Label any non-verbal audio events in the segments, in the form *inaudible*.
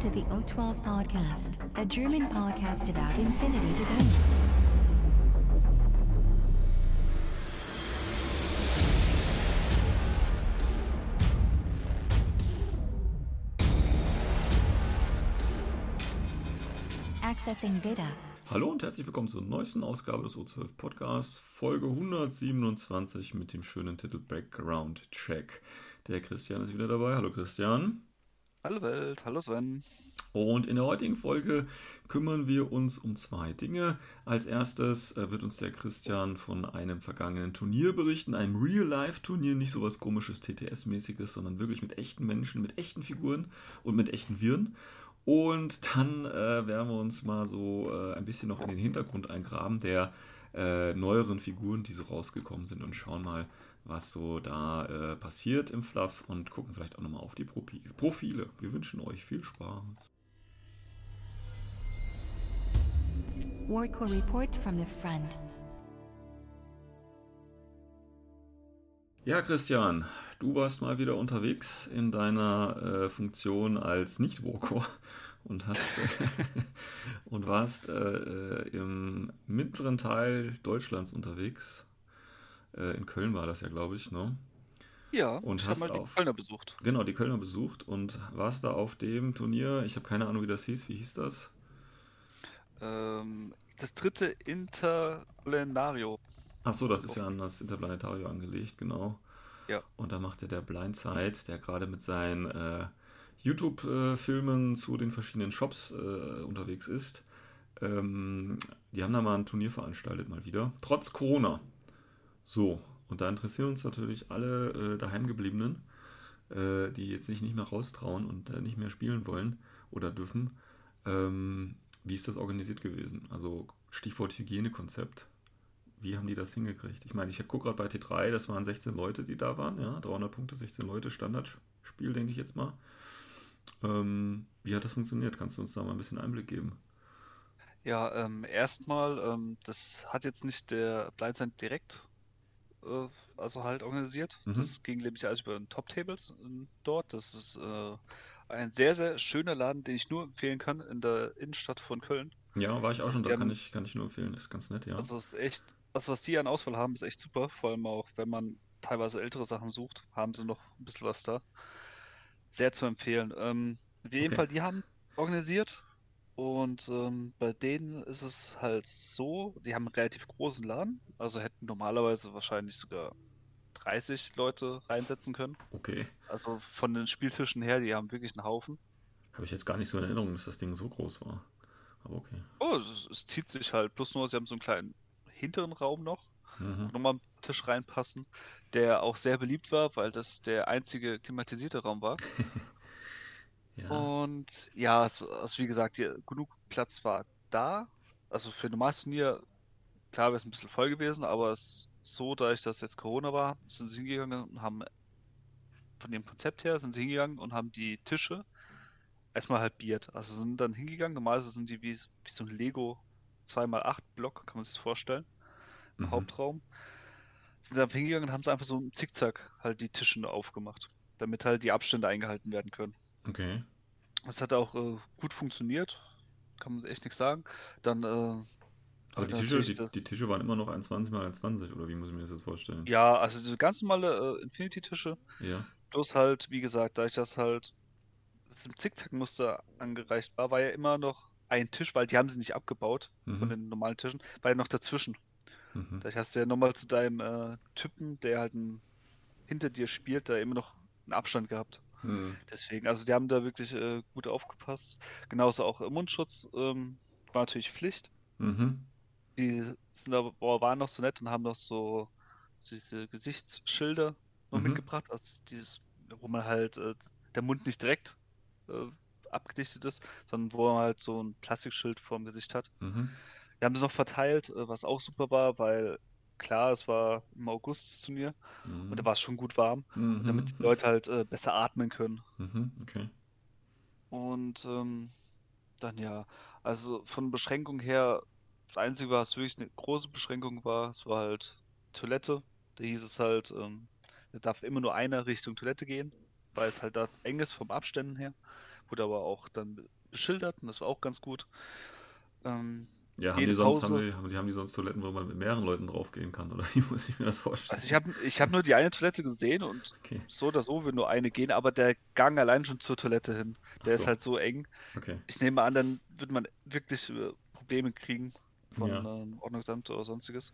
To the O12 Podcast, a German podcast about infinity to go. Accessing data. Hallo und herzlich willkommen zur neuesten Ausgabe des O12 Podcasts, Folge 127 mit dem schönen Titel Background Check. Der Christian ist wieder dabei. Hallo Christian. Hallo Welt, hallo Sven. Und in der heutigen Folge kümmern wir uns um zwei Dinge. Als erstes äh, wird uns der Christian von einem vergangenen Turnier berichten, einem Real-Life-Turnier, nicht so was komisches TTS-mäßiges, sondern wirklich mit echten Menschen, mit echten Figuren und mit echten Viren. Und dann äh, werden wir uns mal so äh, ein bisschen noch in den Hintergrund eingraben der äh, neueren Figuren, die so rausgekommen sind und schauen mal, was so da äh, passiert im Fluff und gucken vielleicht auch nochmal auf die Profi Profile. Wir wünschen euch viel Spaß. Warcore report from the front. Ja, Christian, du warst mal wieder unterwegs in deiner äh, Funktion als Nicht-Warcore *laughs* und hast *laughs* und warst äh, im mittleren Teil Deutschlands unterwegs. Äh, in Köln war das ja, glaube ich, ne? Ja, Und ich hast mal auf- die Kölner besucht. Genau, die Kölner besucht und warst da auf dem Turnier. Ich habe keine Ahnung, wie das hieß. Wie hieß das? Ähm, das dritte Interplenario. Ach so, das ist ja an das Interplanetario angelegt, genau. Ja. Und da machte der Blindside, der gerade mit seinen äh, YouTube-Filmen zu den verschiedenen Shops äh, unterwegs ist, ähm, die haben da mal ein Turnier veranstaltet, mal wieder. Trotz Corona. So, und da interessieren uns natürlich alle äh, daheimgebliebenen, äh, die jetzt sich nicht mehr raustrauen und äh, nicht mehr spielen wollen oder dürfen. Ähm, wie ist das organisiert gewesen? Also Stichwort Hygienekonzept. Wie haben die das hingekriegt? Ich meine, ich gucke gerade bei T3, das waren 16 Leute, die da waren, ja, 300 Punkte, 16 Leute, Standardspiel, denke ich jetzt mal. Ähm, wie hat das funktioniert? Kannst du uns da mal ein bisschen Einblick geben? Ja, ähm, erstmal, ähm, das hat jetzt nicht der Blindside direkt, äh, also halt organisiert. Mhm. Das ging nämlich alles über den Top Tables ähm, dort. Das ist äh, ein sehr, sehr schöner Laden, den ich nur empfehlen kann in der Innenstadt von Köln. Ja, war ich auch schon, da kann ich, kann ich nur empfehlen, ist ganz nett, ja. Also ist echt, das, was die an Auswahl haben, ist echt super. Vor allem auch, wenn man teilweise ältere Sachen sucht, haben sie noch ein bisschen was da. Sehr zu empfehlen. Ähm, auf jeden Okay. Fall, die haben organisiert und ähm, bei denen ist es halt so, die haben einen relativ großen Laden, also hätten normalerweise wahrscheinlich sogar 30 Leute reinsetzen können. Okay. Also von den Spieltischen her, die haben wirklich einen Haufen. Habe ich jetzt gar nicht so in Erinnerung, dass das Ding so groß war. Aber okay. Oh, es, es zieht sich halt, plus nur, sie haben so einen kleinen hinteren Raum noch. Mhm. nochmal einen Tisch reinpassen, der auch sehr beliebt war, weil das der einzige klimatisierte Raum war. *laughs* Ja. Und ja, es, also wie gesagt, hier, genug Platz war da. Also für ein normales Turnier, klar wäre es ein bisschen voll gewesen, aber es so, dadurch, dass jetzt Corona war, sind sie hingegangen und haben von dem Konzept her sind sie hingegangen und haben die Tische erstmal halbiert. Also sind dann hingegangen, normalerweise sind die wie, wie so ein Lego 2x8 Block, kann man sich das vorstellen im Mhm. Hauptraum. Sind sie einfach hingegangen und haben sie einfach so im Zickzack halt die Tische aufgemacht, damit halt die Abstände eingehalten werden können. Okay. Das hat auch äh, gut funktioniert, kann man echt nichts sagen. Dann, äh, Aber die Tische, die, die Tische waren immer noch 1,20 mal 1,20 oder wie muss ich mir das jetzt vorstellen? ja, also diese ganz normale äh, Infinity-Tische, Ja. bloß halt, wie gesagt, da ich das halt das im Zickzackmuster angereicht war, war ja immer noch ein Tisch, weil die haben sie nicht abgebaut von Mhm. den normalen Tischen, war ja noch dazwischen. Mhm. Da hast du ja nochmal zu deinem äh, Typen, der halt ein, hinter dir spielt, da immer noch einen Abstand gehabt. Mhm. Deswegen, also die haben da wirklich äh, gut aufgepasst. Genauso auch Mundschutz ähm, war natürlich Pflicht. Mhm. Die sind aber, waren noch so nett und haben noch so diese Gesichtsschilder noch Mhm. mitgebracht, also dieses, wo man halt äh, der Mund nicht direkt äh, abgedichtet ist, sondern wo man halt so ein Plastikschild vorm Gesicht hat. Mhm. Wir haben sie noch verteilt, äh, was auch super war, weil klar, es war im August das Turnier Mhm. und da war es schon gut warm, Mhm. damit die Leute halt äh, besser atmen können. Mhm. Okay. Und ähm, dann ja, also von Beschränkung her, das Einzige, was wirklich eine große Beschränkung war, es war halt Toilette. Da hieß es halt, ähm, da darf immer nur einer Richtung Toilette gehen, weil es halt da eng ist vom Abständen her. wurde aber auch dann beschildert und das war auch ganz gut. Ähm, Ja, haben die sonst, haben die, haben die, haben die sonst Toiletten, wo man mit mehreren Leuten draufgehen kann? Oder *laughs* wie muss ich mir das vorstellen? also ich habe ich hab nur die eine Toilette gesehen und Okay, so oder so will nur eine gehen, aber der Gang allein schon zur Toilette hin, der Ach ist so. halt so eng. okay. Ich nehme an, dann wird man wirklich äh, Probleme kriegen von Ja. ähm, Ordnungsamt oder sonstiges.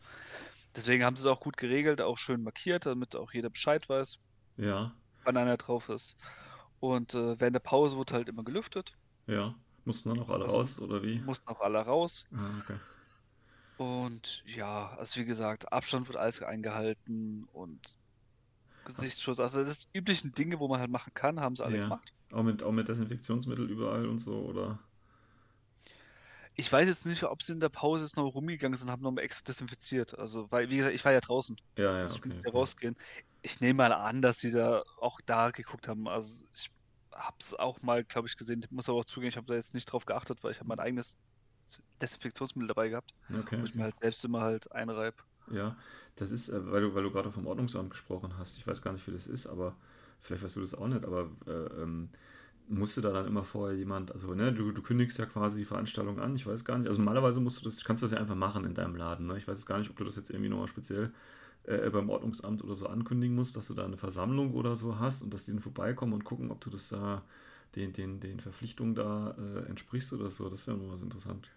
Deswegen haben sie es auch gut geregelt, auch schön markiert, damit auch jeder Bescheid weiß, Ja, wann einer drauf ist. Und äh, während der Pause wurde halt immer gelüftet, ja. Mussten dann auch alle Also- raus, oder wie? mussten auch alle raus. Ah, okay. Und ja, also wie gesagt, Abstand wird alles eingehalten und Gesichtsschutz, also das üblichen Dinge, wo man halt machen kann, haben sie alle Ja. gemacht. Auch mit, auch mit Desinfektionsmittel überall und so, oder? Ich weiß jetzt nicht, ob sie in der Pause jetzt noch rumgegangen sind und haben nochmal extra desinfiziert. Also, weil, wie gesagt, ich war ja draußen. Ja, ja, Also ich okay. musste okay. rausgehen. Ich nehme mal an, dass sie da auch da geguckt haben. Also ich habe es auch mal, glaube ich, gesehen. Ich muss aber auch zugeben, ich habe da jetzt nicht drauf geachtet, weil ich habe mein eigenes Desinfektionsmittel dabei gehabt, Okay, wo ich mir halt selbst immer halt einreib. Ja, das ist, äh, weil du, weil du gerade vom Ordnungsamt gesprochen hast. Ich weiß gar nicht, wie das ist, aber vielleicht weißt du das auch nicht, aber äh, ähm, musste da dann immer vorher jemand, also ne, du, du kündigst ja quasi die Veranstaltung an, ich weiß gar nicht. Also normalerweise musst du das, kannst du das ja einfach machen in deinem Laden. Ne? Ich weiß jetzt gar nicht, ob du das jetzt irgendwie nochmal speziell äh, beim Ordnungsamt oder so ankündigen musst, dass du da eine Versammlung oder so hast und dass die dann vorbeikommen und gucken, ob du das da den, den, den Verpflichtungen da äh, entsprichst oder so. Das wäre mal was interessant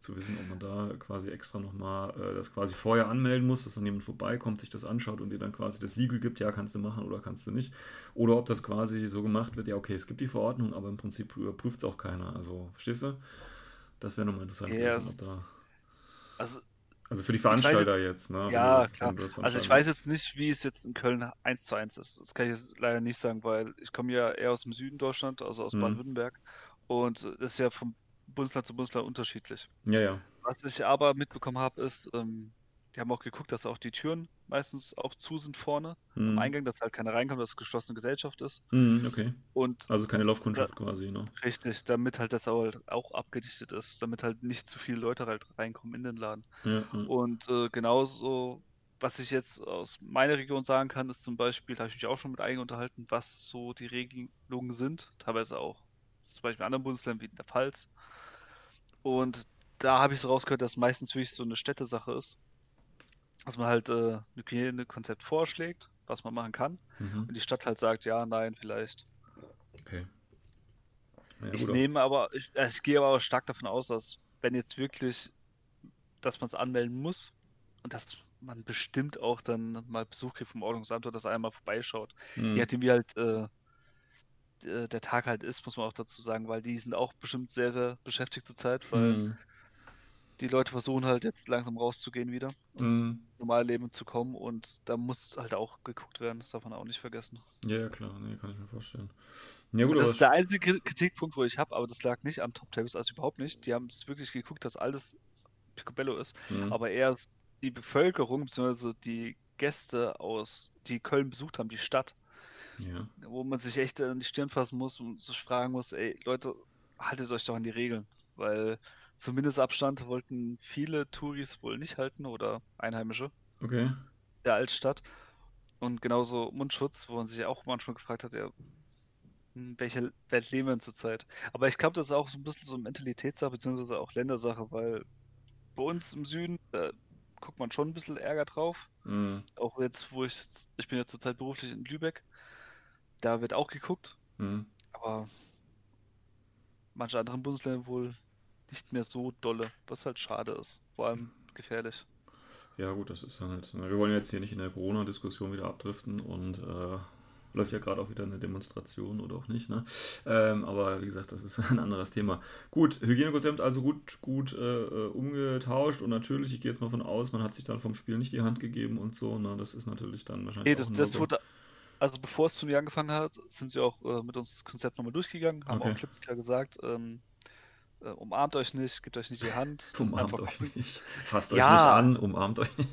zu wissen, ob man da quasi extra nochmal äh, das quasi vorher anmelden muss, dass dann jemand vorbeikommt, sich das anschaut und dir dann quasi das Siegel gibt, ja, kannst du machen oder kannst du nicht. Oder ob das quasi so gemacht wird, ja, okay, es gibt die Verordnung, aber im Prinzip überprüft es auch keiner. Also, verstehst du? Das wäre nochmal interessant Ja, gewesen, es- ob da. Also, Also für die weiß jetzt- Veranstalter jetzt, ne? ja, das- klar. Also ich weiß jetzt nicht, wie es jetzt in Köln 1 zu 1 ist. Das kann ich jetzt leider nicht sagen, weil ich komme ja eher aus dem Süden Deutschland, also aus Mhm. Baden-Württemberg. Und das ist ja vom Bundesland zu Bundesland unterschiedlich. Ja, ja. Was ich aber mitbekommen habe, ist, ähm, die haben auch geguckt, dass auch die Türen meistens auch zu sind vorne am Mhm. Eingang, dass halt keiner reinkommt, dass es geschlossene Gesellschaft ist. Mhm, okay. Und Also keine Laufkundschaft quasi, ne? richtig, damit halt das auch, auch abgedichtet ist, damit halt nicht zu viele Leute halt reinkommen in den Laden. Ja, ja. Und äh, genauso, was ich jetzt aus meiner Region sagen kann, ist zum Beispiel, da habe ich mich auch schon mit einigen unterhalten, was so die Regelungen sind, teilweise auch zum Beispiel in anderen Bundesländern wie in der Pfalz. Und da habe ich so rausgehört, dass meistens wirklich so eine Städtesache ist. Dass man halt äh, ein Hygienekonzept vorschlägt, was man machen kann. Mhm. Und die Stadt halt sagt, ja, nein, vielleicht. Okay. Ja, Ich nehme aber, ich, äh, ich gehe aber auch stark davon aus, dass wenn jetzt wirklich, dass man es anmelden muss und dass man bestimmt auch dann mal Besuch kriegt vom Ordnungsamt oder dass einer mal vorbeischaut. Mhm. Je nachdem, wie halt äh, d- der Tag halt ist, muss man auch dazu sagen, weil die sind auch bestimmt sehr, sehr beschäftigt zurzeit, weil Mhm. Die Leute versuchen halt jetzt langsam rauszugehen wieder und ins Mhm. normale Leben zu kommen und da muss halt auch geguckt werden, das darf man auch nicht vergessen. Ja, ja, klar, nee, kann ich mir vorstellen. Ja, gut, das ist der einzige Kri- Kritikpunkt, wo ich habe, aber das lag nicht am Top Tables, also überhaupt nicht. Die haben es wirklich geguckt, dass alles Picobello ist, Mhm. aber eher die Bevölkerung bzw. die Gäste aus, die Köln besucht haben, die Stadt, ja. wo man sich echt an die Stirn fassen muss und sich fragen muss, ey Leute, haltet euch doch an die Regeln, weil zum Mindestabstand wollten viele Touris wohl nicht halten oder Einheimische Okay. der Altstadt. Und genauso Mundschutz, wo man sich auch manchmal gefragt hat, ja, in welcher Welt leben wir denn zurzeit? Aber ich glaube, das ist auch so ein bisschen so eine Mentalitätssache, beziehungsweise auch Ländersache, weil bei uns im Süden, da guckt man schon ein bisschen Ärger drauf. Mhm. Auch jetzt, wo ich, ich bin ja zurzeit beruflich in Lübeck, da wird auch geguckt, Mhm. aber manche anderen Bundesländer wohl nicht mehr so dolle, was halt schade ist, vor allem gefährlich. Ja, gut, das ist halt. ne, Wir wollen jetzt hier nicht in der Corona-Diskussion wieder abdriften und äh, läuft ja gerade auch wieder eine Demonstration oder auch nicht, ne? Ähm, aber wie gesagt, das ist *laughs* ein anderes Thema. Gut, Hygienekonzept also gut, gut äh, äh, umgetauscht und natürlich, ich gehe jetzt mal von aus, man hat sich dann vom Spiel nicht die Hand gegeben und so, ne? Das ist natürlich dann wahrscheinlich Nee, das, das wurde, also bevor es Turnier angefangen hat, sind sie auch äh, mit uns das Konzept nochmal durchgegangen, haben Okay. auch klipp und klar gesagt, ähm, äh, umarmt euch nicht, gebt euch nicht die Hand. *laughs* Umarmt euch nicht. Fasst euch Ja. nicht an, umarmt euch nicht.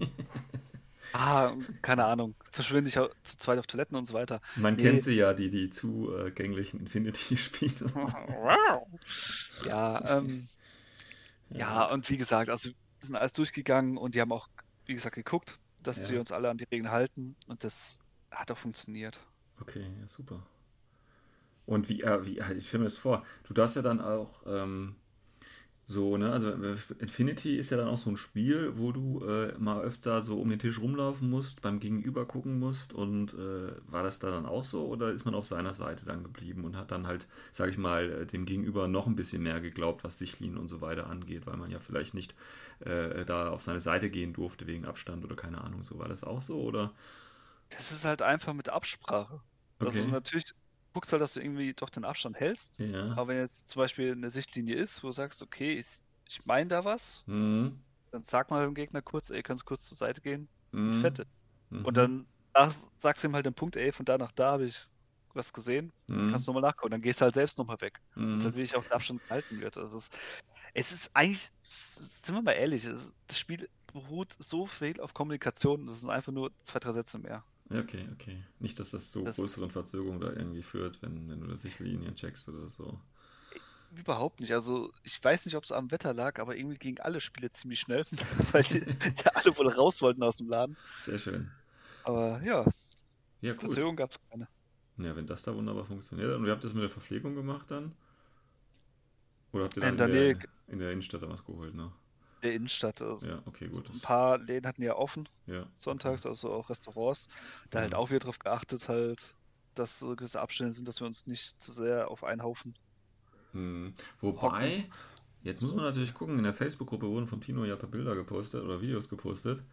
Ah, keine Ahnung. Verschwinde ich zu zweit auf Toiletten und so weiter. Man Nee. kennt sie ja, die, die zugänglichen Infinity-Spiele. *laughs* Ja, ähm, ja, und wie gesagt, also wir sind alles durchgegangen und die haben auch, wie gesagt, geguckt, dass Ja. wir uns alle an die Regeln halten und das hat auch funktioniert. Okay, ja, super. Und wie, äh, wie ich stelle mir das vor, du darfst ja dann auch ähm, so, ne, also äh, Infinity ist ja dann auch so ein Spiel, wo du äh, mal öfter so um den Tisch rumlaufen musst, beim Gegenüber gucken musst und äh, war das da dann auch so oder ist man auf seiner Seite dann geblieben und hat dann halt, sag ich mal, äh, dem Gegenüber noch ein bisschen mehr geglaubt, was Sichtlinien und so weiter angeht, weil man ja vielleicht nicht äh, da auf seine Seite gehen durfte wegen Abstand oder keine Ahnung, so war das auch so oder? Das ist halt einfach mit Absprache. Also Okay. natürlich guckst halt, dass du irgendwie doch den Abstand hältst. Ja. Aber wenn jetzt zum Beispiel eine Sichtlinie ist, wo du sagst, okay, ich, ich meine da was, Mhm. dann sag mal dem Gegner kurz, ey, kannst du kurz zur Seite gehen? Mhm. Fette. Mhm. Und dann ach, sagst du ihm halt den Punkt, ey, von da nach da habe ich was gesehen, Mhm. kannst du nochmal nachgucken. Dann gehst du halt selbst nochmal weg. Mhm. Und dann will ich auch der Abstand gehalten wird. Also es, es ist eigentlich, sind wir mal ehrlich, ist, das Spiel beruht so viel auf Kommunikation, das sind einfach nur zwei, drei Sätze mehr. Ja, okay, okay. Nicht, dass das zu Das- größeren Verzögerungen da irgendwie führt, wenn, wenn du da Sichtlinien checkst oder so. Überhaupt nicht. Also ich weiß nicht, ob es am Wetter lag, aber irgendwie gingen alle Spiele ziemlich schnell, *laughs* weil die, ja alle wohl raus wollten aus dem Laden. Sehr schön. Aber ja, Ja, gut. Verzögerung gab es keine. Ja, wenn das da wunderbar funktioniert. Und ihr habt das mit der Verpflegung gemacht dann? Oder habt ihr dann In der in, der, Nähe- in der Innenstadt da was geholt, ne? Der Innenstadt. Also Ja, okay, so gut. ein Das, paar Läden hatten ja offen ja, sonntags, also auch Restaurants. Da halt Mhm. auch wieder drauf geachtet, halt, dass so gewisse Abstände sind, dass wir uns nicht zu sehr auf einen Haufen. Hm. Wobei, jetzt muss man natürlich gucken, in der Facebook-Gruppe wurden von Tino ja ein paar Bilder gepostet oder Videos gepostet.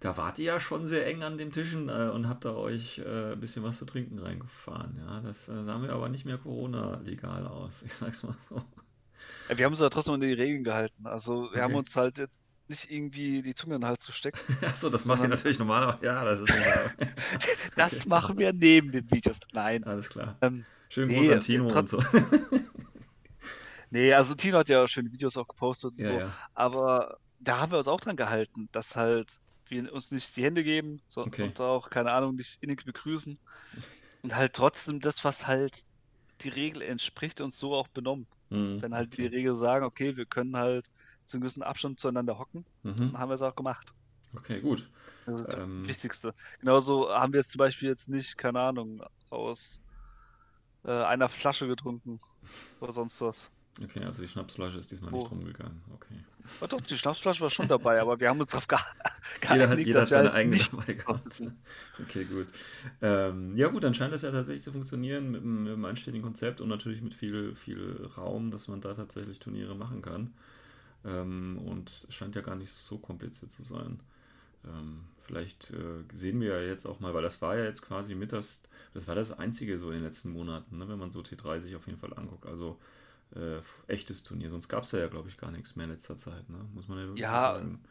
Da wart ihr ja schon sehr eng an den Tischen äh, und habt da euch äh, ein bisschen was zu trinken reingefahren. Ja, das äh, sah mir aber nicht mehr Corona-legal aus. *laughs* Ich sag's mal so. Ja, wir haben uns aber trotzdem an die Regeln gehalten. Also wir haben Okay. uns halt jetzt nicht irgendwie die Zunge in den Hals gesteckt. *laughs* Achso, das macht ihr natürlich normalerweise. Ja, das ist *laughs* normal. Das Okay. machen wir neben den Videos. Nein. Alles klar. Ähm, Schönen Nee, Gruß an Tino und so. *laughs* nee, also Tino hat ja schöne Videos auch gepostet und Ja, so. ja. Aber da haben wir uns auch dran gehalten, dass halt wir uns nicht die Hände geben so, Okay. und auch, keine Ahnung, nicht innig begrüßen. Und halt trotzdem das, was halt die Regel entspricht, uns so auch benommen. Hm, Wenn halt die okay. Regel sagen, okay, wir können halt zu einem gewissen Abstand zueinander hocken, Mhm. dann haben wir es auch gemacht. Okay, gut. Das ist das Ähm. Wichtigste. Genauso haben wir jetzt zum Beispiel jetzt nicht, keine Ahnung, aus äh, einer Flasche getrunken oder sonst was. Okay, also die Schnapsflasche ist diesmal Oh. nicht rumgegangen. Okay. Oh, doch, die Schnapsflasche war schon dabei, aber wir haben uns darauf ge *laughs* Jeder hat, geeinigt, jeder hat seine halt eigene dabei gehabt. *laughs* Okay, gut. Ähm, ja gut, dann scheint das ja tatsächlich zu funktionieren mit einem, mit einem einstelligen Konzept und natürlich mit viel, viel Raum, dass man da tatsächlich Turniere machen kann. Ähm, und es scheint ja gar nicht so kompliziert zu sein. Ähm, vielleicht äh, sehen wir ja jetzt auch mal, weil das war ja jetzt quasi mit das, das war das einzige so in den letzten Monaten, ne, wenn man so T3 sich auf jeden Fall anguckt. Also äh, echtes Turnier. Sonst gab es ja, glaube ich, gar nichts mehr in letzter Zeit, ne? Muss man ja wirklich Ja, sagen.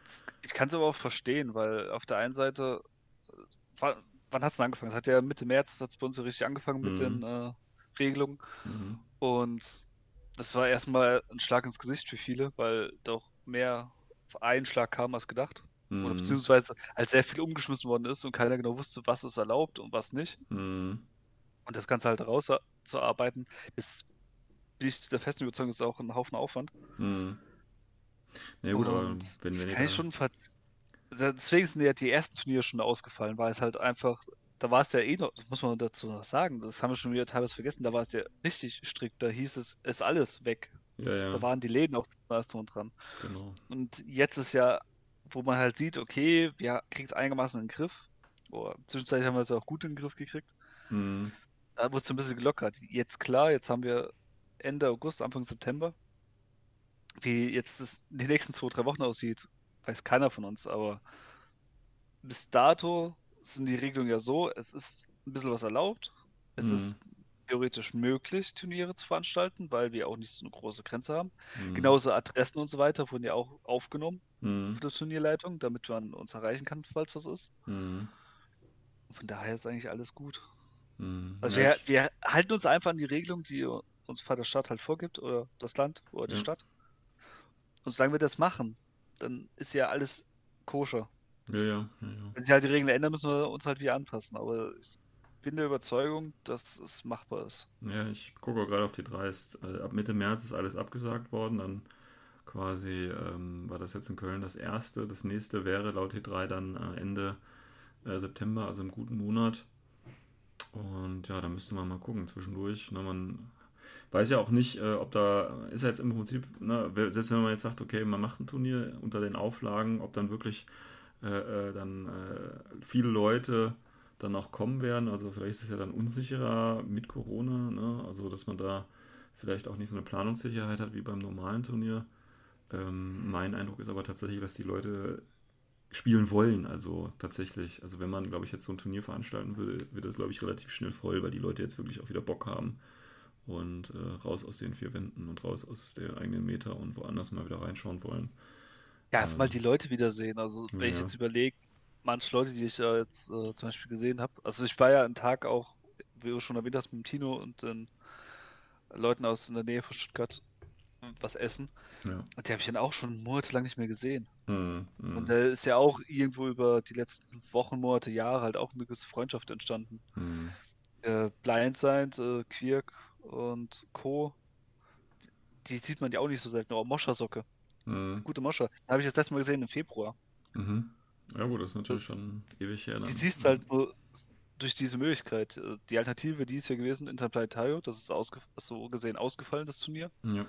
ich kann es aber auch verstehen, weil auf der einen Seite, äh, wann, hat es denn angefangen? Es hat ja Mitte März, hat es bei uns so richtig angefangen mit Mhm. den äh, Regelungen. Mhm. Und das war erstmal ein Schlag ins Gesicht für viele, weil doch mehr auf einen Schlag kam als gedacht. Oder Mhm. beziehungsweise halt sehr viel umgeschmissen worden ist und keiner genau wusste, was ist erlaubt und was nicht. Mhm. Und das Ganze halt rauszuarbeiten, ist, bin ich der festen Überzeugung, ist auch ein Haufen Aufwand. Mhm. Na gut, aber wenn, das ihr kann ich schon Deswegen sind ja die ersten Turniere schon ausgefallen, weil es halt einfach, da war es ja eh noch, das muss man dazu noch sagen, das haben wir schon wieder teilweise vergessen, da war es ja richtig strikt, da hieß es, ist alles weg. Ja, ja, Da waren die Läden auch erst dran. genau. Und jetzt ist ja, wo man halt sieht, okay, wir kriegen es einigermaßen in den Griff. Oder zwischenzeitlich haben wir es ja auch gut in den Griff gekriegt. Mhm. Da wurde es ein bisschen gelockert. Jetzt klar, jetzt haben wir Ende August, Anfang September. Wie jetzt es die nächsten zwei, drei Wochen aussieht, weiß keiner von uns, aber bis dato sind die Regelungen ja so, es ist ein bisschen was erlaubt. Es Mhm. ist theoretisch möglich, Turniere zu veranstalten, weil wir auch nicht so eine große Grenze haben. Mhm. Genauso Adressen und so weiter wurden ja auch aufgenommen Mhm. für die Turnierleitung, damit man uns erreichen kann, falls was ist. Mhm. Von daher ist eigentlich alles gut. Mhm. Also wir, wir halten uns einfach an die Regelung, die uns Vater Stadt halt vorgibt, oder das Land, oder die Ja. Stadt. Und solange wir das machen, dann ist ja alles koscher. ja, ja, ja. Wenn sich halt die Regeln ändern, müssen wir uns halt wieder anpassen. Aber ich bin der Überzeugung, dass es machbar ist. Ja, ich gucke auch gerade auf die drei. Ist, äh, ab Mitte März ist alles abgesagt worden. Dann quasi ähm, war das jetzt in Köln das erste. Das nächste wäre laut T3 dann äh, Ende äh, September, also im guten Monat. Und ja, da müsste man mal gucken zwischendurch. Ne, man weiß ja auch nicht, äh, ob da ist ja jetzt im Prinzip, ne, selbst wenn man jetzt sagt, okay, man macht ein Turnier unter den Auflagen, ob dann wirklich äh, äh, dann äh, viele Leute dann auch kommen werden. Also vielleicht ist es ja dann unsicherer mit Corona, ne? also dass man da vielleicht auch nicht so eine Planungssicherheit hat wie beim normalen Turnier. Ähm, mein Eindruck ist aber tatsächlich, dass die Leute spielen wollen. Also tatsächlich, also wenn man, glaube ich, jetzt so ein Turnier veranstalten würde, wird das, glaube ich, relativ schnell voll, weil die Leute jetzt wirklich auch wieder Bock haben und äh, raus aus den vier Wänden und raus aus der eigenen Meter und woanders mal wieder reinschauen wollen. Ja, ähm, mal die Leute wiedersehen. Also wenn ja. ich jetzt überlege, manche Leute, die ich ja jetzt äh, zum Beispiel gesehen habe, also ich war ja einen Tag auch, wie du schon erwähnt hast, mit dem Tino und den Leuten aus in der Nähe von Stuttgart was essen. Ja. Und die habe ich dann auch schon monatelang nicht mehr gesehen. Mhm, mh. Und da ist ja auch irgendwo über die letzten Wochen, Monate, Jahre halt auch eine gewisse Freundschaft entstanden. Mhm. Äh, Blindside, äh, Quirk und Co. Die sieht man ja auch nicht so selten. Auch Moscha-Socke. Mhm. Gute Moscha. Habe ich das letzte Mal gesehen im Februar. Mhm. Ja gut, das ist natürlich das, schon ewig her. Dann. Die siehst halt nur durch diese Möglichkeit. Äh, die Alternative, die ist ja gewesen, Interplanetario, das ist so gesehen ausgefallen, das Turnier. Ja.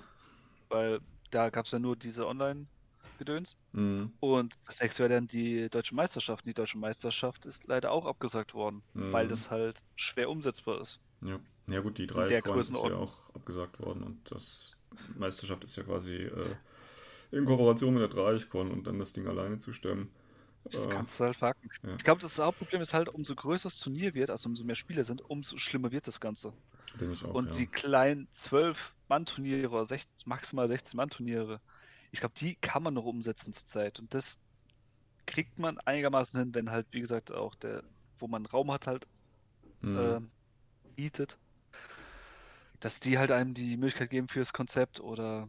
Weil da gab es ja nur diese Online-Gedöns. Mhm. Und das nächste wäre dann die Deutsche Meisterschaft. Die Deutsche Meisterschaft ist leider auch abgesagt worden, mhm. weil das halt schwer umsetzbar ist. Ja, ja gut, die drei ist ja auch abgesagt worden und das Meisterschaft ist ja quasi äh, in Kooperation mit der Dreichcon und dann das Ding alleine zu stemmen. Das äh, kannst du halt packen. Ja. Ich glaube, das Hauptproblem ist halt, umso größer das Turnier wird, also umso mehr Spieler sind, umso schlimmer wird das Ganze. Denke ich auch, und ja. die kleinen 12-Mann-Turniere oder 16, maximal 16-Mann-Turniere, ich glaube, die kann man noch umsetzen zurzeit. Und das kriegt man einigermaßen hin, wenn halt, wie gesagt, auch der, wo man Raum hat, halt mhm. äh, bietet. Dass die halt einem die Möglichkeit geben für das Konzept oder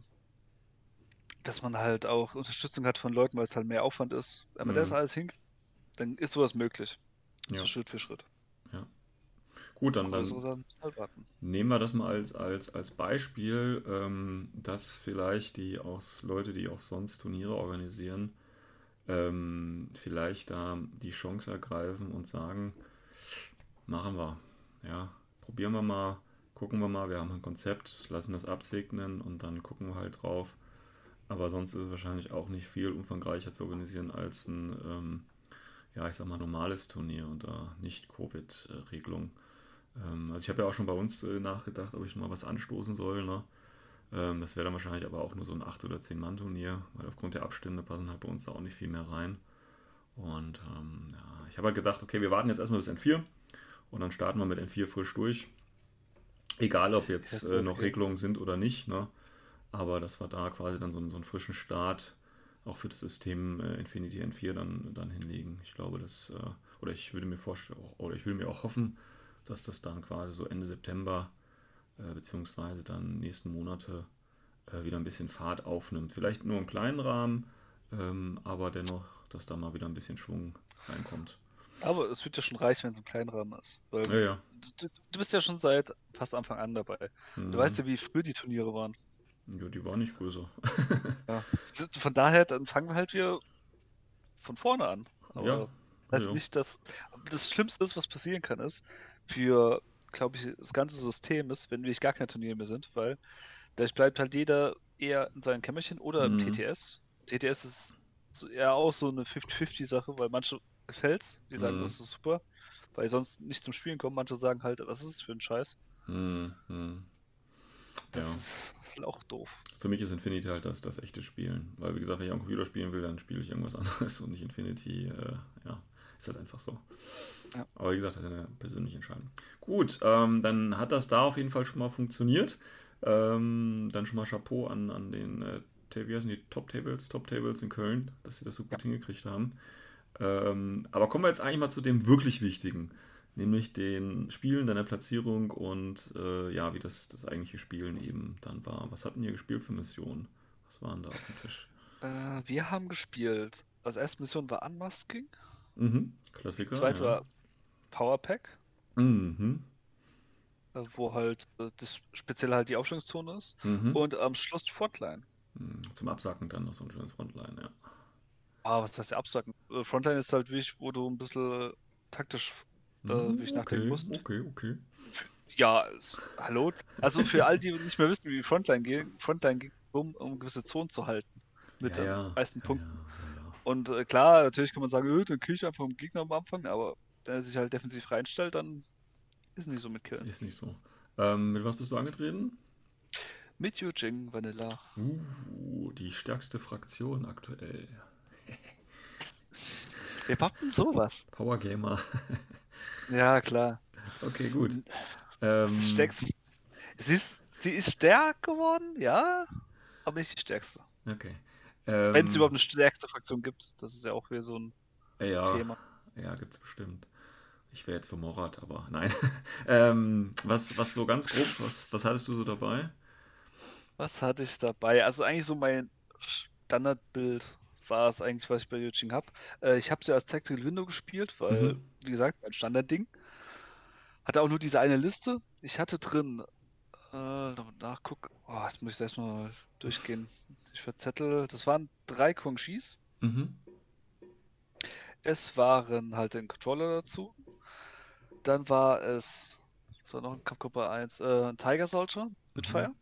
dass man halt auch Unterstützung hat von Leuten, weil es halt mehr Aufwand ist. Wenn man mhm. das alles hinkriegt, dann ist sowas möglich. Ja. So Schritt für Schritt. Ja. Gut, dann, dann halt nehmen wir das mal als, als, als Beispiel, ähm, dass vielleicht die auch Leute, die auch sonst Turniere organisieren, ähm, vielleicht da die Chance ergreifen und sagen, machen wir. Ja, probieren wir mal, gucken wir mal, wir haben ein Konzept, lassen das absegnen und dann gucken wir halt drauf, aber sonst ist es wahrscheinlich auch nicht viel umfangreicher zu organisieren als ein, ähm, ja, ich sag mal, normales Turnier unter Nicht-Covid-Regelung. Ähm, also ich habe ja auch schon bei uns äh, nachgedacht, ob ich schon mal was anstoßen soll. Ne? Ähm, das wäre dann wahrscheinlich aber auch nur so ein 8- oder 10-Mann-Turnier, weil aufgrund der Abstände passen halt bei uns da auch nicht viel mehr rein. Und ähm, ja, ich habe halt gedacht, okay, wir warten jetzt erstmal bis N4 und dann starten wir mit N4 frisch durch. Egal, ob jetzt äh, noch Regelungen sind oder nicht. Ne? Aber dass wir da quasi dann so, so einen frischen Start auch für das System äh, Infinity N4 dann, dann hinlegen. Ich glaube, das, äh, oder ich würde mir vorstellen, oder ich will mir auch hoffen, dass das dann quasi so Ende September äh, beziehungsweise dann nächsten Monate äh, wieder ein bisschen Fahrt aufnimmt. Vielleicht nur im kleinen Rahmen, ähm, aber dennoch, dass da mal wieder ein bisschen Schwung reinkommt. Aber es wird ja schon reichen, wenn es im kleinen Rahmen ist. Weil ja, ja. Du, du, bist ja schon seit fast Anfang an dabei. Mhm. Du weißt ja, wie früh die Turniere waren. Ja, die war nicht größer. *laughs* ja. Von daher, dann fangen wir halt wieder von vorne an. Aber ja. heißt ja. nicht, dass das Schlimmste ist, was passieren kann, ist für, glaube ich, das ganze System ist, wenn wir gar kein Turnier mehr sind, weil da bleibt halt jeder eher in seinem Kämmerchen oder im mhm. TTS. TTS ist eher auch so eine 50-50-Sache, weil manche gefällt's, die sagen, mhm. das ist super, weil sonst nicht zum Spielen kommen. Manche sagen halt, was ist das für ein Scheiß? Mhm. mhm. Das, ja. ist, das ist auch doof. Für mich ist Infinity halt das, das echte Spielen. Weil, wie gesagt, wenn ich am Computer spielen will, dann spiele ich irgendwas *laughs* anderes und nicht Infinity. Äh, ja, ist halt einfach so. Ja. Aber wie gesagt, das ist eine persönliche Entscheidung. Gut, ähm, dann hat das da auf jeden Fall schon mal funktioniert. Ähm, dann schon mal Chapeau an, an den äh, wie heißen die Top Tables, Top Tables in Köln, dass sie das so gut ja. hingekriegt haben. Ähm, aber kommen wir jetzt eigentlich mal zu dem wirklich Wichtigen nämlich den Spielen, deiner Platzierung und äh, ja, wie das, das eigentliche Spielen eben dann war. Was hatten ihr gespielt für Missionen? Was waren da auf dem Tisch? Äh, wir haben gespielt. Also erste Mission war Unmasking. Mhm, Klassiker. Zweite ja. war Powerpack. Mhm. Äh, wo halt äh, das speziell halt die Aufstellungszone ist. Mhm. Und am Schluss Frontline. Mhm, zum Absacken dann noch so ein schönes Frontline, ja. Ah, was heißt der Absacken? Äh, Frontline ist halt wichtig, wo du ein bisschen taktisch äh, ich okay, nachdenken musste. okay, okay. Ja, hallo. Also für all die nicht mehr wissen, wie Frontline geht, Frontline geht um, um gewisse Zonen zu halten. Mit den meisten ja, Punkten. Ja, ja, Und äh, klar, natürlich kann man sagen, äh, dann kill ich einfach den Gegner am Anfang, aber wenn er sich halt defensiv reinstellt, dann ist nicht so mit ja. Killen. Ist nicht so. Ähm, mit was bist du angetreten? Mit Yujing Vanilla. Uh, die stärkste Fraktion aktuell. Wer macht denn sowas? Power Gamer. Ja, klar. Okay, gut. Ähm. Sie ist, sie ist stärk geworden, ja, aber nicht die stärkste. Okay. Wenn es Ähm, überhaupt eine stärkste Fraktion gibt. Das ist ja auch wieder so ein ja, Thema. Ja, gibt's bestimmt. Ich wäre jetzt für Morat, aber nein. *laughs* ähm, was, was so ganz grob, was, was hattest du so dabei? Was hatte ich dabei? Also eigentlich so mein Standardbild war es eigentlich, was ich bei Yujing habe. Äh, ich habe sie als Tactical Window gespielt, weil, Mhm. wie gesagt, mein Standardding. Hatte auch nur diese eine Liste. Ich hatte drin, äh, nachguck, oh, jetzt muss ich selbst mal durchgehen. Ich verzettel, das waren drei Kongshis. Mhm. Es waren halt ein Controller dazu. Dann war es, so noch ein Kampfgruppe 1, äh, ein Tiger Soldier mit Mhm. Fire.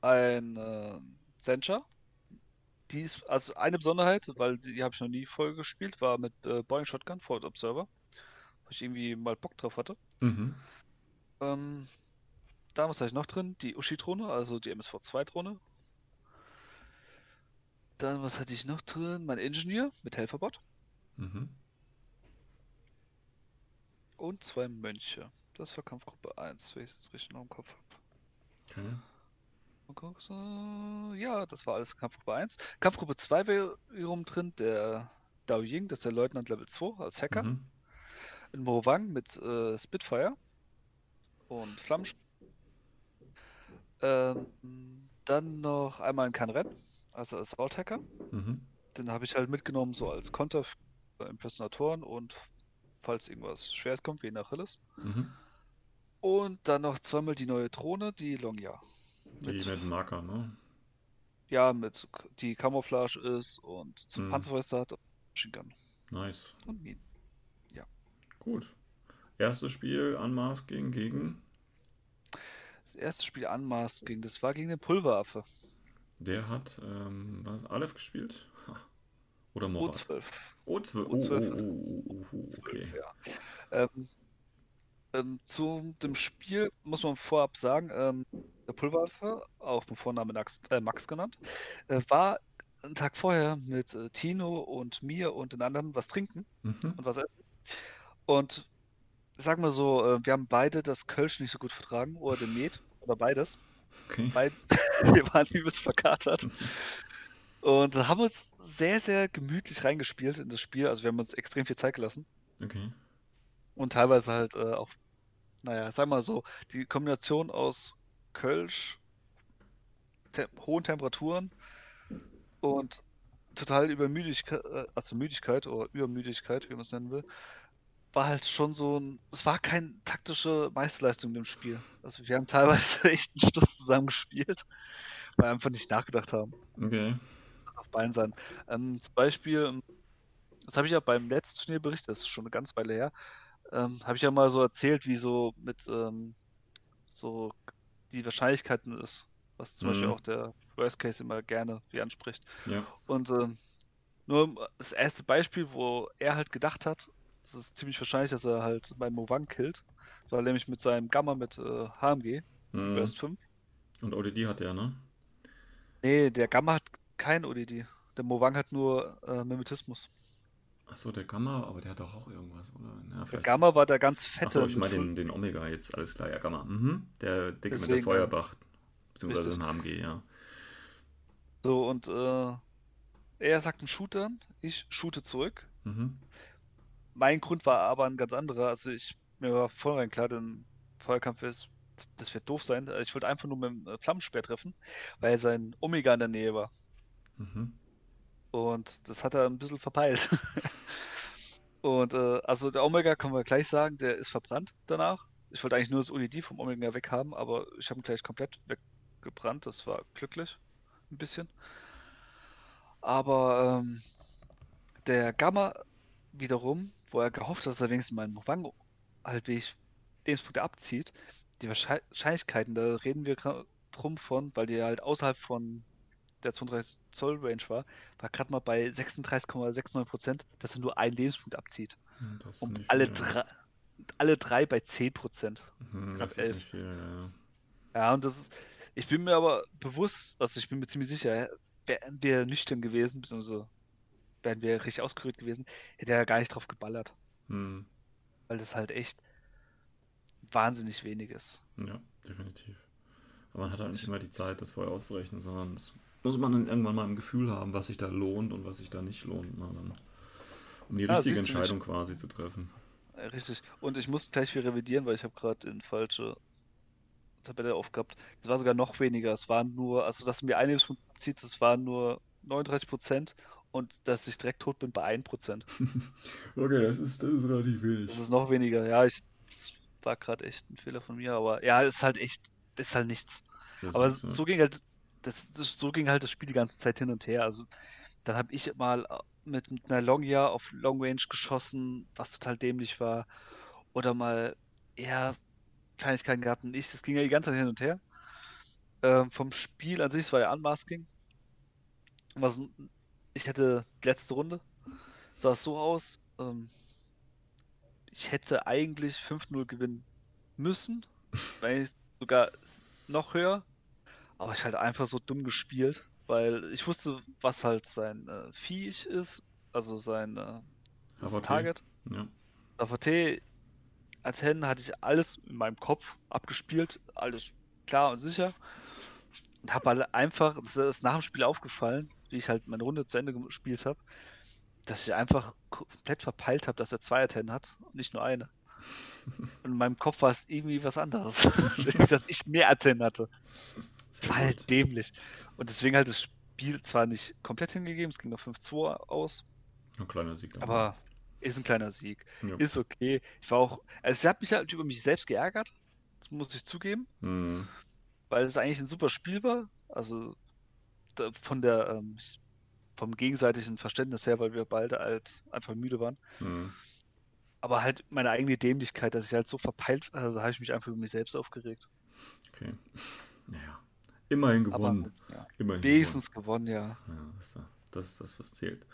Ein äh, Sencha. Die ist, also eine Besonderheit, weil die, die habe ich noch nie voll gespielt, war mit äh, Boeing Shotgun, Forward Observer. Wo ich irgendwie mal Bock drauf hatte. Mhm. Ähm, da was habe ich noch drin? Die Ushi-Drohne, also die MSV2-Drohne. Dann, was hatte ich noch drin? Mein Engineer mit Helferbot. Mhm. Und zwei Mönche. Das war Kampfgruppe 1, wenn ich es jetzt richtig noch im Kopf habe. Okay. Ja, das war alles Kampfgruppe 1. Kampfgruppe 2 wäre wiederum drin, der Dao Ying, das ist der Leutnant Level 2 als Hacker. Mhm. In Mo Wang mit äh, Spitfire und Flammensch. Ähm, dann noch einmal ein Kanren, also Assault Hacker. Mhm. Den habe ich halt mitgenommen, so als Konter für Impersonatoren und falls irgendwas Schweres kommt, wie in Achilles. Mhm. Und dann noch zweimal die neue Drohne, die Longya. Die mit dem Marker, ne? Ja, mit die Camouflage ist und zum Mhm. Panzerfäuste hat und Machine Gun Nice. und Minen. Gut. Erstes Spiel, Unmasking gegen. Das erste Spiel Unmasked ging, das war gegen den Pulveraffe. Der hat ähm, was, Aleph gespielt? Ha. Oder Morat? O12. O12. Oh, O12. oh, oh, oh, oh, okay. Ja. Ähm, ähm, zu dem Spiel muss man vorab sagen, ähm, der Pulveraffe, auch mit Vornamen Max, äh, Max genannt, äh, war einen Tag vorher mit äh, Tino und mir und den anderen was trinken Mhm. und was essen. Und sagen wir so, äh, wir haben beide das Kölsch nicht so gut vertragen oder den Met oder beides. Okay. Beid *laughs* wir waren übelst verkatert. Und haben uns sehr, sehr gemütlich reingespielt in das Spiel. Also wir haben uns extrem viel Zeit gelassen. Okay. Und teilweise halt äh, auch, naja, sag mal so, die Kombination aus Kölsch, te hohen Temperaturen und total Übermüdigkeit, äh, also Müdigkeit oder Übermüdigkeit, wie man es nennen will, war halt schon so ein, es war keine taktische Meisterleistung in dem Spiel. Also wir haben teilweise *laughs* echt einen Stuss zusammen gespielt, weil wir einfach nicht nachgedacht haben Okay. auf beiden Seiten. Ähm, zum Beispiel, das habe ich ja beim letzten Turnier berichtet, das ist schon eine ganze Weile her, ähm, habe ich ja mal so erzählt, wie so mit ähm, so die Wahrscheinlichkeiten ist, was zum Beispiel Mhm. auch der Worst Case immer gerne wie anspricht. Ja. Und ähm, nur das erste Beispiel, wo er halt gedacht hat, es ist ziemlich wahrscheinlich, dass er halt bei Movang killt, weil nämlich mit seinem Gamma mit äh, HMG, Mhm. Burst 5. Und ODD hat der, ne? Nee, der Gamma hat kein ODD. Der Movang hat nur äh, Mimetismus. Achso, der Gamma, aber der hat doch auch irgendwas, oder? Ja, Der. Gamma war der ganz fette. Achso, ich meine den, den Omega jetzt, alles klar, ja, Gamma. Mhm. Der dicke mit der Deswegen, Feuerbach, beziehungsweise im HMG, ja. So, und äh, er sagt einen Shooter, ich shoote zurück. Mhm. Mein Grund war aber ein ganz anderer. Also ich, mir war vornherein klar, denn Feuerkampf ist, das wird doof sein. Ich wollte einfach nur mit dem äh, Flammenspeer treffen, weil sein Omega in der Nähe war. Mhm. Und das hat er ein bisschen verpeilt. *laughs* Und äh, also der Omega können wir gleich sagen, der ist verbrannt danach. Ich wollte eigentlich nur das OED vom Omega weg haben, aber ich habe ihn gleich komplett weggebrannt. Das war glücklich. Ein bisschen. Aber ähm, der Gamma wiederum, wo er gehofft hat, dass er wenigstens meinen Wang halt wie Lebenspunkte abzieht, die Wahrschei- Wahrscheinlichkeiten, da reden wir drum von, weil die halt außerhalb von der 32 Zoll Range war, war gerade mal bei 36,69 Prozent, dass er nur einen Lebenspunkt abzieht. Hm, Das Und alle, drei, alle drei bei 10 Prozent. Hm, knapp das ist nicht viel, ja. Ja, und das ist, ich bin mir aber bewusst, also ich bin mir ziemlich sicher, wären wir nüchtern gewesen, beziehungsweise wären wir richtig ausgerührt gewesen, hätte er gar nicht drauf geballert, Hm, weil das halt echt wahnsinnig wenig ist. ja, definitiv. Aber man hat halt nicht immer die Zeit, das vorher auszurechnen, sondern das muss man dann irgendwann mal im Gefühl haben, was sich da lohnt und was sich da nicht lohnt. Na, dann, um die Ja, richtige siehst du, Entscheidung quasi zu treffen. Richtig. Und ich muss gleich wieder revidieren, weil ich habe gerade in falsche Tabelle aufgehabt. Das war sogar noch weniger. Es waren nur, also dass mir ein Lebenspunkt zieht, das waren nur 39 Prozent und dass ich direkt tot bin bei 1 Prozent. *laughs* Okay, das ist, das ist relativ wenig. Das ist noch weniger. Ja, ich, das war gerade echt ein Fehler von mir, aber ja, ist halt echt, ist halt nichts. Das Aber ist, ja. so ging halt, das, das, so ging halt das Spiel die ganze Zeit hin und her. Also dann habe ich mal mit, mit einer Longia auf Long Range geschossen, was total dämlich war. Oder mal eher Kleinigkeiten gehabt und ich. Das ging ja die ganze Zeit hin und her. Ähm, vom Spiel an sich, es war ja Unmasking. Was, ich hätte die letzte Runde, sah es so aus. Ähm, ich hätte eigentlich 5-0 gewinnen müssen, *laughs* wenn ich sogar noch höher. Aber ich halt einfach so dumm gespielt, weil ich wusste, was halt sein äh, Viech ist, also sein äh. Target. Ja. AVT als Hen hatte ich alles in meinem Kopf abgespielt, alles klar und sicher. Und habe halt einfach, das ist nach dem Spiel aufgefallen, wie ich halt meine Runde zu Ende gespielt habe, dass ich einfach komplett verpeilt habe, dass er zwei Ten hat und nicht nur eine. *laughs* Und in meinem Kopf war es irgendwie was anderes. *laughs* Dass ich mehr Atten hatte. Das Sehr war halt dämlich. Und deswegen halt das Spiel zwar nicht komplett hingegeben, es ging noch 5-2 aus, Ein kleiner Sieg. dann. aber ist ein kleiner Sieg. Ja. Ist okay. Ich war auch, also ich habe mich halt über mich selbst geärgert, das muss ich zugeben, Hm. weil es eigentlich ein super Spiel war. Also da, von der, ähm, vom gegenseitigen Verständnis her, weil wir beide halt einfach müde waren. Hm. Aber halt meine eigene Dämlichkeit, dass ich halt so verpeilt, also habe ich mich einfach über mich selbst aufgeregt. Okay. *laughs* Naja. Immerhin Aber gewonnen. ansonsten, ja. Immerhin wenigstens gewonnen, ja. gewonnen. Ja, das, ist, das ist das, was zählt.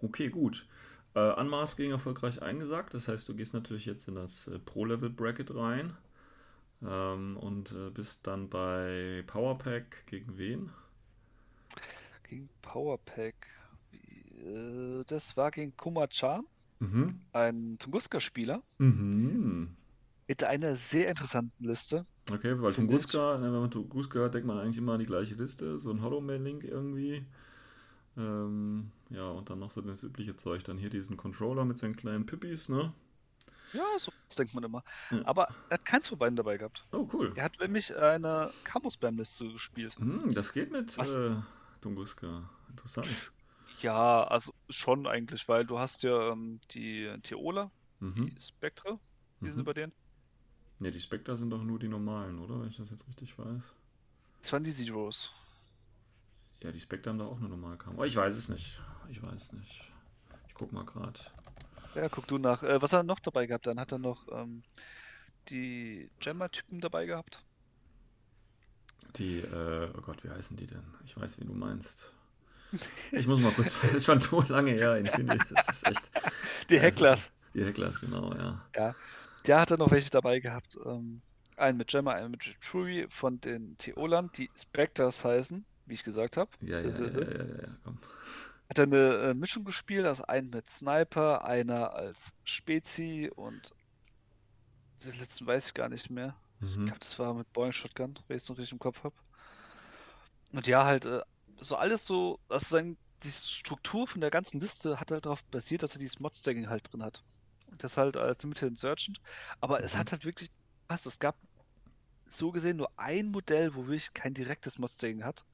Okay, gut. Äh, Unmasking erfolgreich eingesagt. Das heißt, du gehst natürlich jetzt in das äh, Pro-Level-Bracket rein. Ähm, und äh, bist dann bei Powerpack gegen wen? Gegen Powerpack. Äh, Das war gegen Kuma-chan, Mhm. ein Tunguska-Spieler, Mhm. Mit einer sehr interessanten Liste. Okay, weil Tunguska, ne, wenn man Tunguska hört, denkt man eigentlich immer an die gleiche Liste, so ein Hollow-Man-Link irgendwie. Ähm, ja, und dann noch so das übliche Zeug. Dann hier diesen Controller mit seinen kleinen Pippis, ne? Ja, so denkt man immer. Ja. Aber er hat keins von beiden dabei gehabt. Oh, cool. Er hat nämlich eine Camo-Spam-Liste gespielt. Hm, das geht mit äh, Tunguska. Interessant. Ja, also schon eigentlich, weil du hast ja ähm, die Teola, Mhm. die Spectre, die sind Mhm. über den. Ne, die Spectre sind doch nur die normalen, oder? Wenn ich das jetzt richtig weiß. Das waren die Zeros. Ja, die Spectre haben da auch eine normale Kamera. Oh, ich weiß es nicht. Ich weiß es nicht. Ich guck mal gerade. Ja, guck du nach. Äh, was hat er noch dabei gehabt? Dann hat er noch ähm, die Gemma-Typen dabei gehabt. Die, äh, oh Gott, wie heißen die denn? Ich weiß, wie du meinst. Ich muss mal kurz, das ist schon so lange her, *laughs* Infinity. Das ist echt. Die Ja, Hecklers. Die Hecklers, genau, ja. Der hat er noch welche dabei gehabt. Ähm, einen mit Gemma, einen mit Fury von den Teolern, die Spectres heißen, wie ich gesagt habe. Ja, ja, ja, ja, ja, ja, komm. Hat er eine äh, Mischung gespielt, also einen mit Sniper, einer als Spezi und den letzten weiß ich gar nicht mehr. Ich Mhm. glaube, das war mit Boeing Shotgun, wenn ich es noch richtig im Kopf habe. Und ja, halt, äh, so alles so, also die Struktur von der ganzen Liste hat halt darauf basiert, dass er dieses Mod-Stacking halt drin hat. Und das halt als Limited Insurgent. Aber es Mhm. hat halt wirklich passt. Es gab so gesehen nur ein Modell, wo wirklich kein direktes Mod-Stacking hat.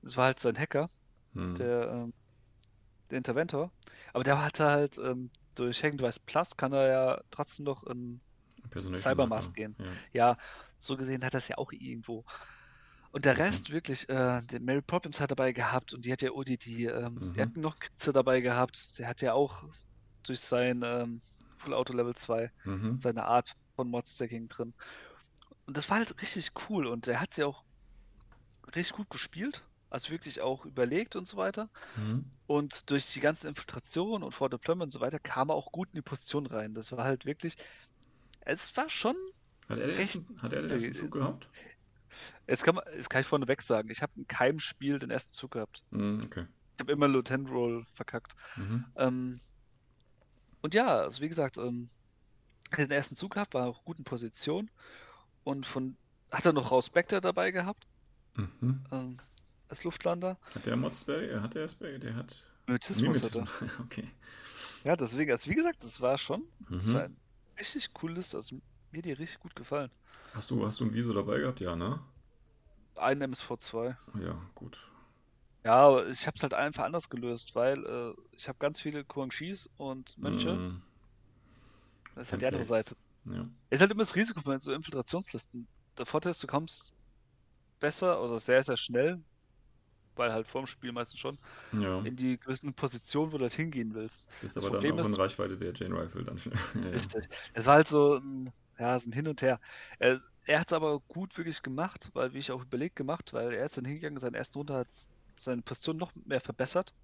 Und es war halt sein Hacker, Mhm. der, ähm, der Interventor. Aber der hatte halt ähm, durch Hacking Device Plus kann er ja trotzdem noch in Cybermask gehen. Ja. ja, so gesehen hat das ja auch irgendwo. Und der Rest wirklich, äh, der Mary Poppins hat dabei gehabt und die hat ja Odi, die, ähm, Mhm. die hat noch Kitze dabei gehabt. Der hat ja auch durch sein ähm, Full Auto Level 2, Mhm. seine Art von Mod-Stacking drin. Und das war halt richtig cool und er hat sie auch richtig gut gespielt, also wirklich auch überlegt und so weiter. Mhm. Und durch die ganze Infiltration und vor Deployment und so weiter kam er auch gut in die Position rein. Das war halt wirklich, es war schon, Hat er den Recht- ersten, hat er den ersten äh, Zug gehabt? jetzt kann man, jetzt kann ich vorneweg sagen, ich habe in keinem Spiel den ersten Zug gehabt. Mhm, okay. Ich habe immer Lieutenant Roll verkackt. Mhm. Ähm, und ja, also wie gesagt, ähm, hat den ersten Zug gehabt, war in Position und von hat er noch Raus Spectre dabei gehabt, Mhm. ähm, als Luftlander. Hat der Modsberry? Hat der Sperry? Der hat. Mimetismus hat er. *laughs* Okay. Ja, deswegen, also wie gesagt, das war schon, das Mhm. war ein richtig cooles, also mir die richtig gut gefallen. Hast du, hast du ein Viso dabei gehabt? Ja, ne? Ein MSV2. Ja, gut. Ja, aber ich habe es halt einfach anders gelöst, weil äh, ich habe ganz viele Kuangshis und Mönche. Mhm. Das ist halt die andere. Seite. Ja. Ist halt immer das Risiko bei so Infiltrationslisten. Der Vorteil ist, du kommst besser oder sehr, sehr schnell, weil halt vorm Spiel meistens schon, ja. in die gewissen Positionen, wo du halt hingehen willst. Bist das aber dann Problem auch in ist- Reichweite der Jane Rifle dann schnell. *laughs* Ja. Richtig. Es war halt so ein, ja, so ein Hin und Her. Äh, er hat es aber gut wirklich gemacht, weil, wie ich auch überlegt, gemacht, weil er ist dann hingegangen, seine ersten Runde hat seine Position noch mehr verbessert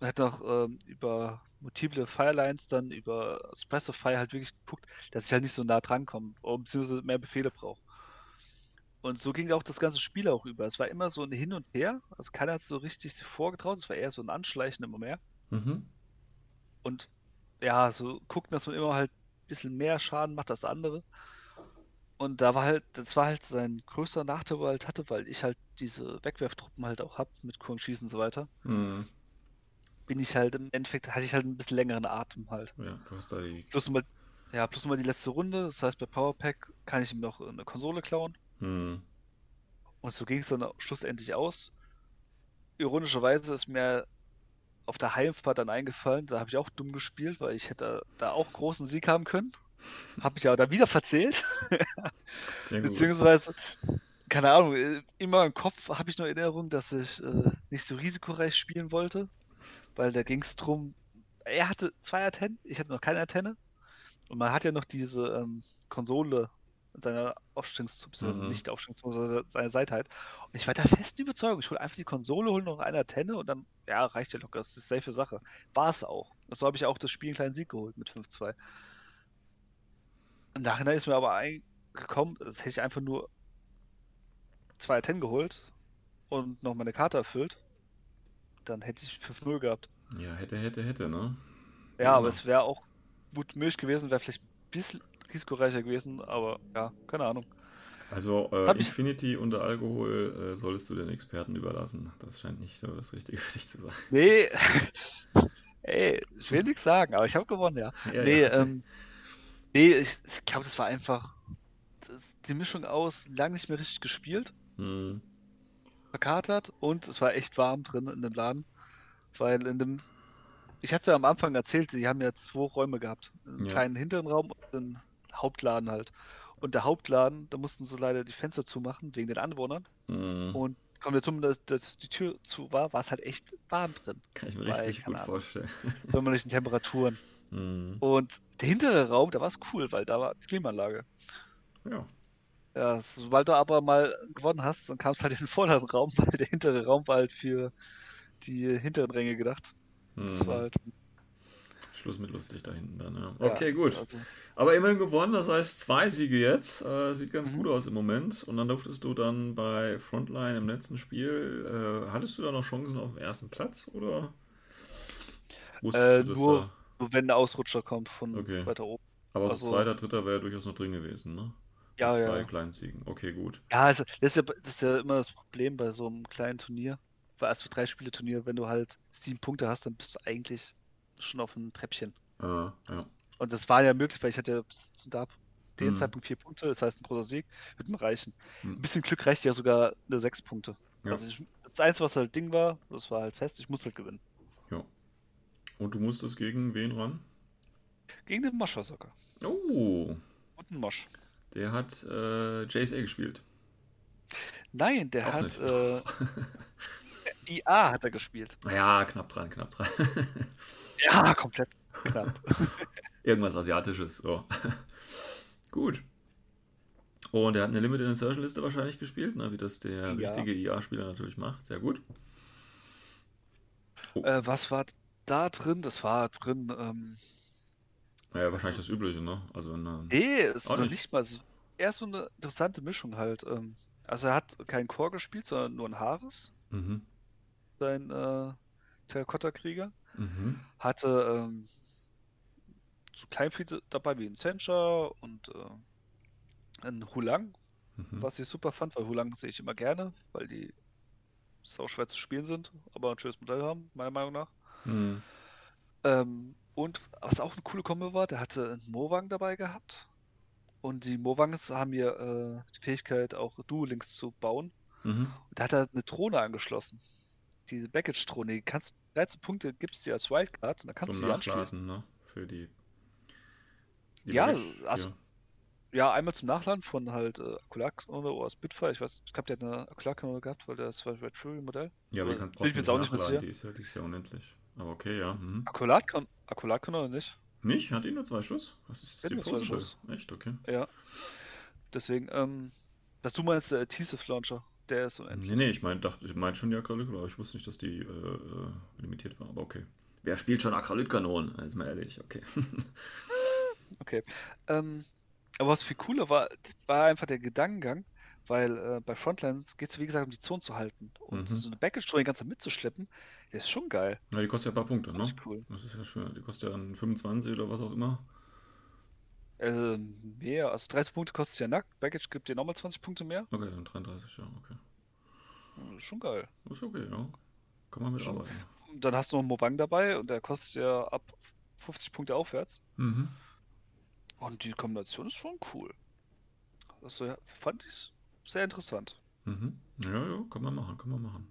und hat noch ähm, über multiple Firelines dann über Fire halt wirklich geguckt, dass ich halt nicht so nah drankomme, oder beziehungsweise mehr Befehle brauche. Und so ging auch das ganze Spiel auch über. Es war immer so ein Hin und Her, also keiner hat so richtig sich vorgetraut, es war eher so ein Anschleichen immer mehr. Mhm. Und ja, so gucken, dass man immer halt ein bisschen mehr Schaden macht als andere. Und da war halt, das war halt sein größter Nachteil, wo er halt hatte, weil ich halt diese Wegwerftruppen halt auch hab mit Kuangshis und so weiter. Mhm. Bin ich halt im Endeffekt, hatte ich halt ein bisschen längeren Atem halt. Ja, du hast da die. Plus nochmal, ja, plus nochmal die letzte Runde. Das heißt, bei Powerpack kann ich ihm noch eine Konsole klauen. Mhm. Und so ging es dann schlussendlich aus. Ironischerweise ist mir auf der Heimfahrt dann eingefallen, da habe ich auch dumm gespielt, weil ich hätte da auch großen Sieg haben können. Habe mich aber da wieder verzählt. *laughs* Beziehungsweise, keine Ahnung, äh, immer im Kopf habe ich noch Erinnerung, dass ich äh, nicht so risikoreich spielen wollte, weil da ging es drum, er hatte zwei Antennen, ich hatte noch keine Antenne. Und man hat ja noch diese ähm, Konsole in seiner Aufstellungszone, beziehungsweise Mhm. nicht Aufstellungszone, sondern seine Seite halt. Und ich war der festen Überzeugung, ich hole einfach die Konsole, hole noch eine Antenne und dann, ja, reicht ja locker, das ist eine safe Sache. War es auch. So habe ich auch das Spiel einen kleinen Sieg geholt mit 5-2. Im Nachhinein ist mir aber eingekommen, das hätte ich einfach nur zwei Antennen geholt und noch meine Karte erfüllt. Dann hätte ich 5-0 gehabt. Ja, hätte, hätte, hätte, ne? Ja, aber Genau. es wäre auch gut möglich gewesen, wäre vielleicht ein bisschen risikoreicher gewesen, aber ja, keine Ahnung. Also äh, Hab ich- Infinity unter Alkohol äh, solltest du den Experten überlassen. Das scheint nicht so das Richtige für dich zu sein. Nee, *laughs* ey, ich will nichts sagen, aber ich habe gewonnen, ja. Ja, nee, ja, ähm, nee, ich, ich glaube, das war einfach das, die Mischung aus lang nicht mehr richtig gespielt, Hm. verkatert und es war echt warm drin in dem Laden, weil in dem, ich hatte es ja am Anfang erzählt, sie haben ja zwei Räume gehabt, einen Ja. kleinen hinteren Raum und einen Hauptladen halt. Und der Hauptladen, da mussten sie leider die Fenster zumachen wegen den Anwohnern. Hm. Und kommt dazu, dass, dass die Tür zu war, war es halt echt warm drin, Kann ich mir weil, richtig gut Ahnung. vorstellen. sommerlichen Temperaturen. Hm. Und der hintere Raum, da war es cool, weil da war die Klimaanlage. Ja. Ja, sobald du aber mal gewonnen hast, dann kam es halt in den vorderen Raum, *laughs* weil der hintere Raum war halt für die hinteren Ränge gedacht. Das Hm. war halt. Schluss mit lustig da hinten dann, ja. ja, Okay, gut. Also, Aber immerhin gewonnen, das heißt zwei Siege jetzt. Äh, sieht ganz Mhm. gut aus im Moment. Und dann durftest du dann bei Frontline im letzten Spiel, äh, hattest du da noch Chancen auf den ersten Platz oder wusstest Äh, du das nur- da? Nur wenn der Ausrutscher kommt von Okay. weiter oben. Aber so also- zweiter, dritter wäre durchaus noch drin gewesen, ne? Ja, Mit zwei ja. kleinen Siegen. Okay, gut. Ja, also, das, ist ja, das ist ja immer das Problem bei so einem kleinen Turnier. Weil als für drei Spiele Turnier, wenn du halt sieben Punkte hast, dann bist du eigentlich schon auf einem Treppchen. Äh, ja. Und das war ja möglich, weil ich hatte ja bis zu den Mhm. Zeitpunkt vier Punkte, das heißt ein großer Sieg, wird mir reichen. Mhm. Ein bisschen Glück reicht ja sogar eine sechs Punkte. Ja. Also ich, das Einzige, was halt Ding war, das war halt fest, ich muss halt gewinnen. Und du musstest gegen wen ran? Gegen den Moscher sogar. Oh, Guten Mosch. der hat äh, JSA gespielt. Nein, der Auch hat äh, *laughs* IA hat er gespielt. Ja, knapp dran, knapp dran. *laughs* Ja, komplett knapp. *laughs* Irgendwas Asiatisches. So. Gut. Und er hat eine Limited Insertion Liste wahrscheinlich gespielt, ne, wie das der Ja. richtige IA-Spieler natürlich macht. Sehr gut. Äh, was war da drin? Das war drin. Ähm, Naja, wahrscheinlich das Übliche, ne? Also eine, nee, ist noch nicht. nicht mal. Es ist eher so eine interessante Mischung halt. Ähm, also er hat keinen Core gespielt, sondern nur ein Haares, Mhm. sein äh, Terrakotta-Krieger. Mhm. Hatte ähm, so Kleinfriede dabei wie ein Sencha und äh, ein Hulang, Mhm. was ich super fand, weil Hulang sehe ich immer gerne, weil die sau schwer zu spielen sind, aber ein schönes Modell haben, meiner Meinung nach. Mhm. Ähm, und was auch eine coole Kombo war, der hatte einen Mowang dabei gehabt. Und die Mowangs haben hier äh, die Fähigkeit, auch Duo-Links zu bauen. Mhm. Und da hat er eine Drohne angeschlossen. Diese Baggage-Drohne, die kannst 13 Punkte gibst du dir als Wildcard und dann kannst Zum du die anschließen. Nachladen, ne? Für die. die Ja, Baggage- also- ja. Ja, einmal zum Nachladen von halt äh, Akkulak-Kanone oder Spitfire. Ich weiß, ich glaube, der hat eine Akkulak-Kanone gehabt, weil der ist Red Fury Modell. Ja, aber die Bin kann ich trotzdem mir jetzt auch nicht nachladen, die ist ja, die ist ja unendlich. Aber okay, ja. Mhm. Akkulat-Kanone Akkulat nicht? Nicht? Hat die nur zwei Schuss? Was ist das? Die zwei? Schuss. Echt? Okay. Ja. Deswegen, ähm, was du meinst, der T-Sith-Launcher, der ist unendlich. Nee, nee, ich meine ich mein schon die Akralit, aber ich wusste nicht, dass die äh, äh, limitiert war. Aber okay. Wer spielt schon Akralit-Kanonen? Jetzt mal ehrlich, okay. *laughs* Okay. Ähm, aber was viel cooler war, war einfach der Gedankengang, weil äh, bei Frontlines geht es, wie gesagt, um die Zone zu halten. Und Mhm. so eine Baggage-Drohne die ganze Zeit mitzuschleppen, ist schon geil. Ja, die kostet ja ein paar Punkte, ne? Cool. Das ist ja schön. Die kostet ja dann 25 oder was auch immer. Ähm, mehr, also 30 Punkte kostet es ja nackt. Baggage gibt dir nochmal 20 Punkte mehr. Okay, dann 33, ja, okay. Schon geil. Ist okay, ja. Kann man mitarbeiten. Dann hast du noch einen Mobang dabei und der kostet ja ab 50 Punkte aufwärts. Mhm. Und die Kombination ist schon cool. Also ja, fand ich sehr interessant. Mhm. Ja, ja, kann man machen, kann man machen.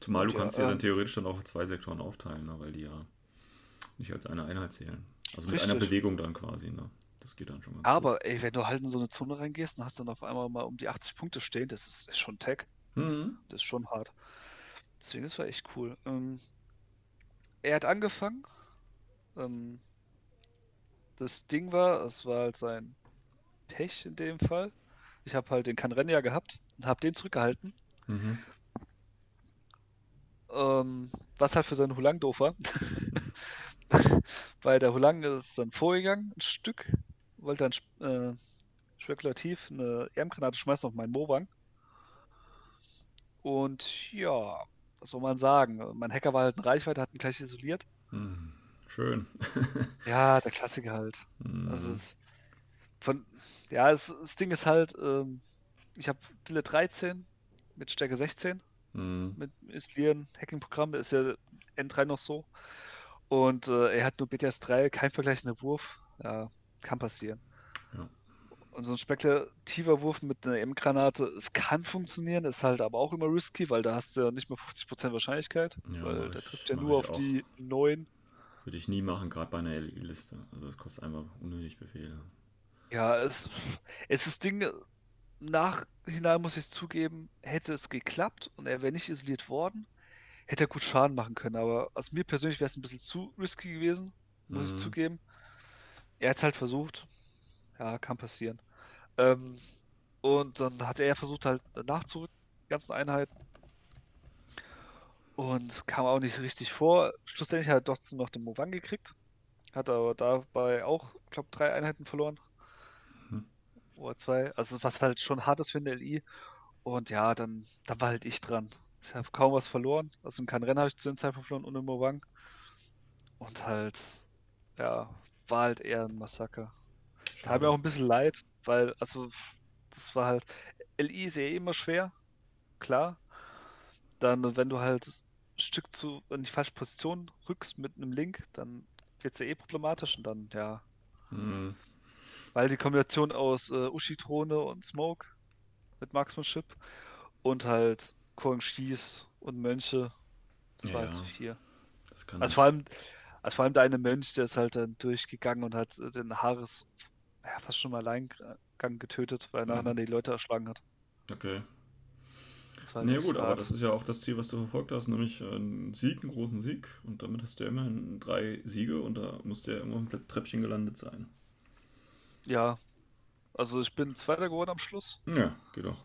Zumal du Ja, kannst ja dann ähm, theoretisch dann auf zwei Sektoren aufteilen, ne, weil die ja nicht als eine Einheit zählen. Also mit einer. Bewegung dann quasi, ne? Das geht dann schon ganz Aber ey, wenn du halt in so eine Zone reingehst und hast dann auf einmal mal um die 80 Punkte stehen, das ist, ist schon Tech. gut. Mhm. Das ist schon hart. Deswegen, das war echt cool. Ähm, er hat angefangen. Ähm, das Ding war, es war halt sein Pech in dem Fall. Ich habe halt den Kanrenja gehabt und habe den zurückgehalten. Mhm. Ähm, was halt für seinen Hulang doof war. *laughs* Weil der Hulang ist dann vorgegangen, ein Stück, wollte dann äh, spekulativ eine EM-Granate schmeißen auf meinen Mowang. Und ja, was soll man sagen? Mein Hacker war halt in Reichweite, hat ihn gleich isoliert. Mhm. Schön. *laughs* Ja, der Klassiker halt. Mhm. Also es von ja, es, das Ding ist halt, ähm, ich habe Wille 13 mit Stärke 16 Mhm. mit Isolieren, Hacking-Programm, ist ja N3 noch so. Und äh, er hat nur BTS 3, kein vergleichender Wurf. Ja, kann passieren. Ja. Und so ein spekulativer Wurf mit einer M-Granate, es kann funktionieren, ist halt aber auch immer risky, weil da hast du ja nicht mal 50% Wahrscheinlichkeit, Ja, weil der trifft ja nur auf auch. die 9. Würde ich nie machen, gerade bei einer LI-Liste. Also das kostet einfach unnötig Befehle. Ja, es, es ist Ding, nachhinein muss ich zugeben, hätte es geklappt und er wäre nicht isoliert worden, hätte er gut Schaden machen können. Aber aus mir persönlich wäre es ein bisschen zu risky gewesen, muss ich Mhm. zugeben. Er hat es halt versucht. Ja, kann passieren. Ähm, und dann hat er versucht halt nachzurücken, die ganzen Einheiten. Und kam auch nicht richtig vor. Schlussendlich hat er trotzdem noch den Mowang gekriegt. Hat aber dabei auch, glaube drei Einheiten verloren. Oder zwei. Also was halt schon hart ist für eine LI. Und ja, dann, dann war halt ich dran. Ich habe kaum was verloren. Also kein Rennen habe ich zu dem Zeitpunkt verloren ohne Mowang. Und halt, ja, war halt eher ein Massaker. Tat mir auch ein bisschen leid, weil, also, das war halt, LI ist ja eh immer schwer, klar. Dann, wenn du halt ein Stück zu, in die falsche Position rückst mit einem Link, dann wird es ja eh problematisch und dann, ja, Mhm. Weil die Kombination aus äh, Ushi-Drohne und Smoke mit Marksmanship und halt Korn Schieß und Mönche, das war halt zu viel. Das kann Also vor allem, also vor allem der eine Mönch, der ist halt dann durchgegangen und hat äh, den Haares ja, fast schon mal Alleingang getötet, weil er Mhm. nacheinander die Leute erschlagen hat. Okay. War Nee, gut, aber hart. das ist ja auch das Ziel, was du verfolgt hast, nämlich einen Sieg, einen großen Sieg. Und damit hast du ja immerhin drei Siege und da musst du ja immer im Treppchen gelandet sein. Ja. Also ich bin Zweiter geworden am Schluss. Ja, geht doch.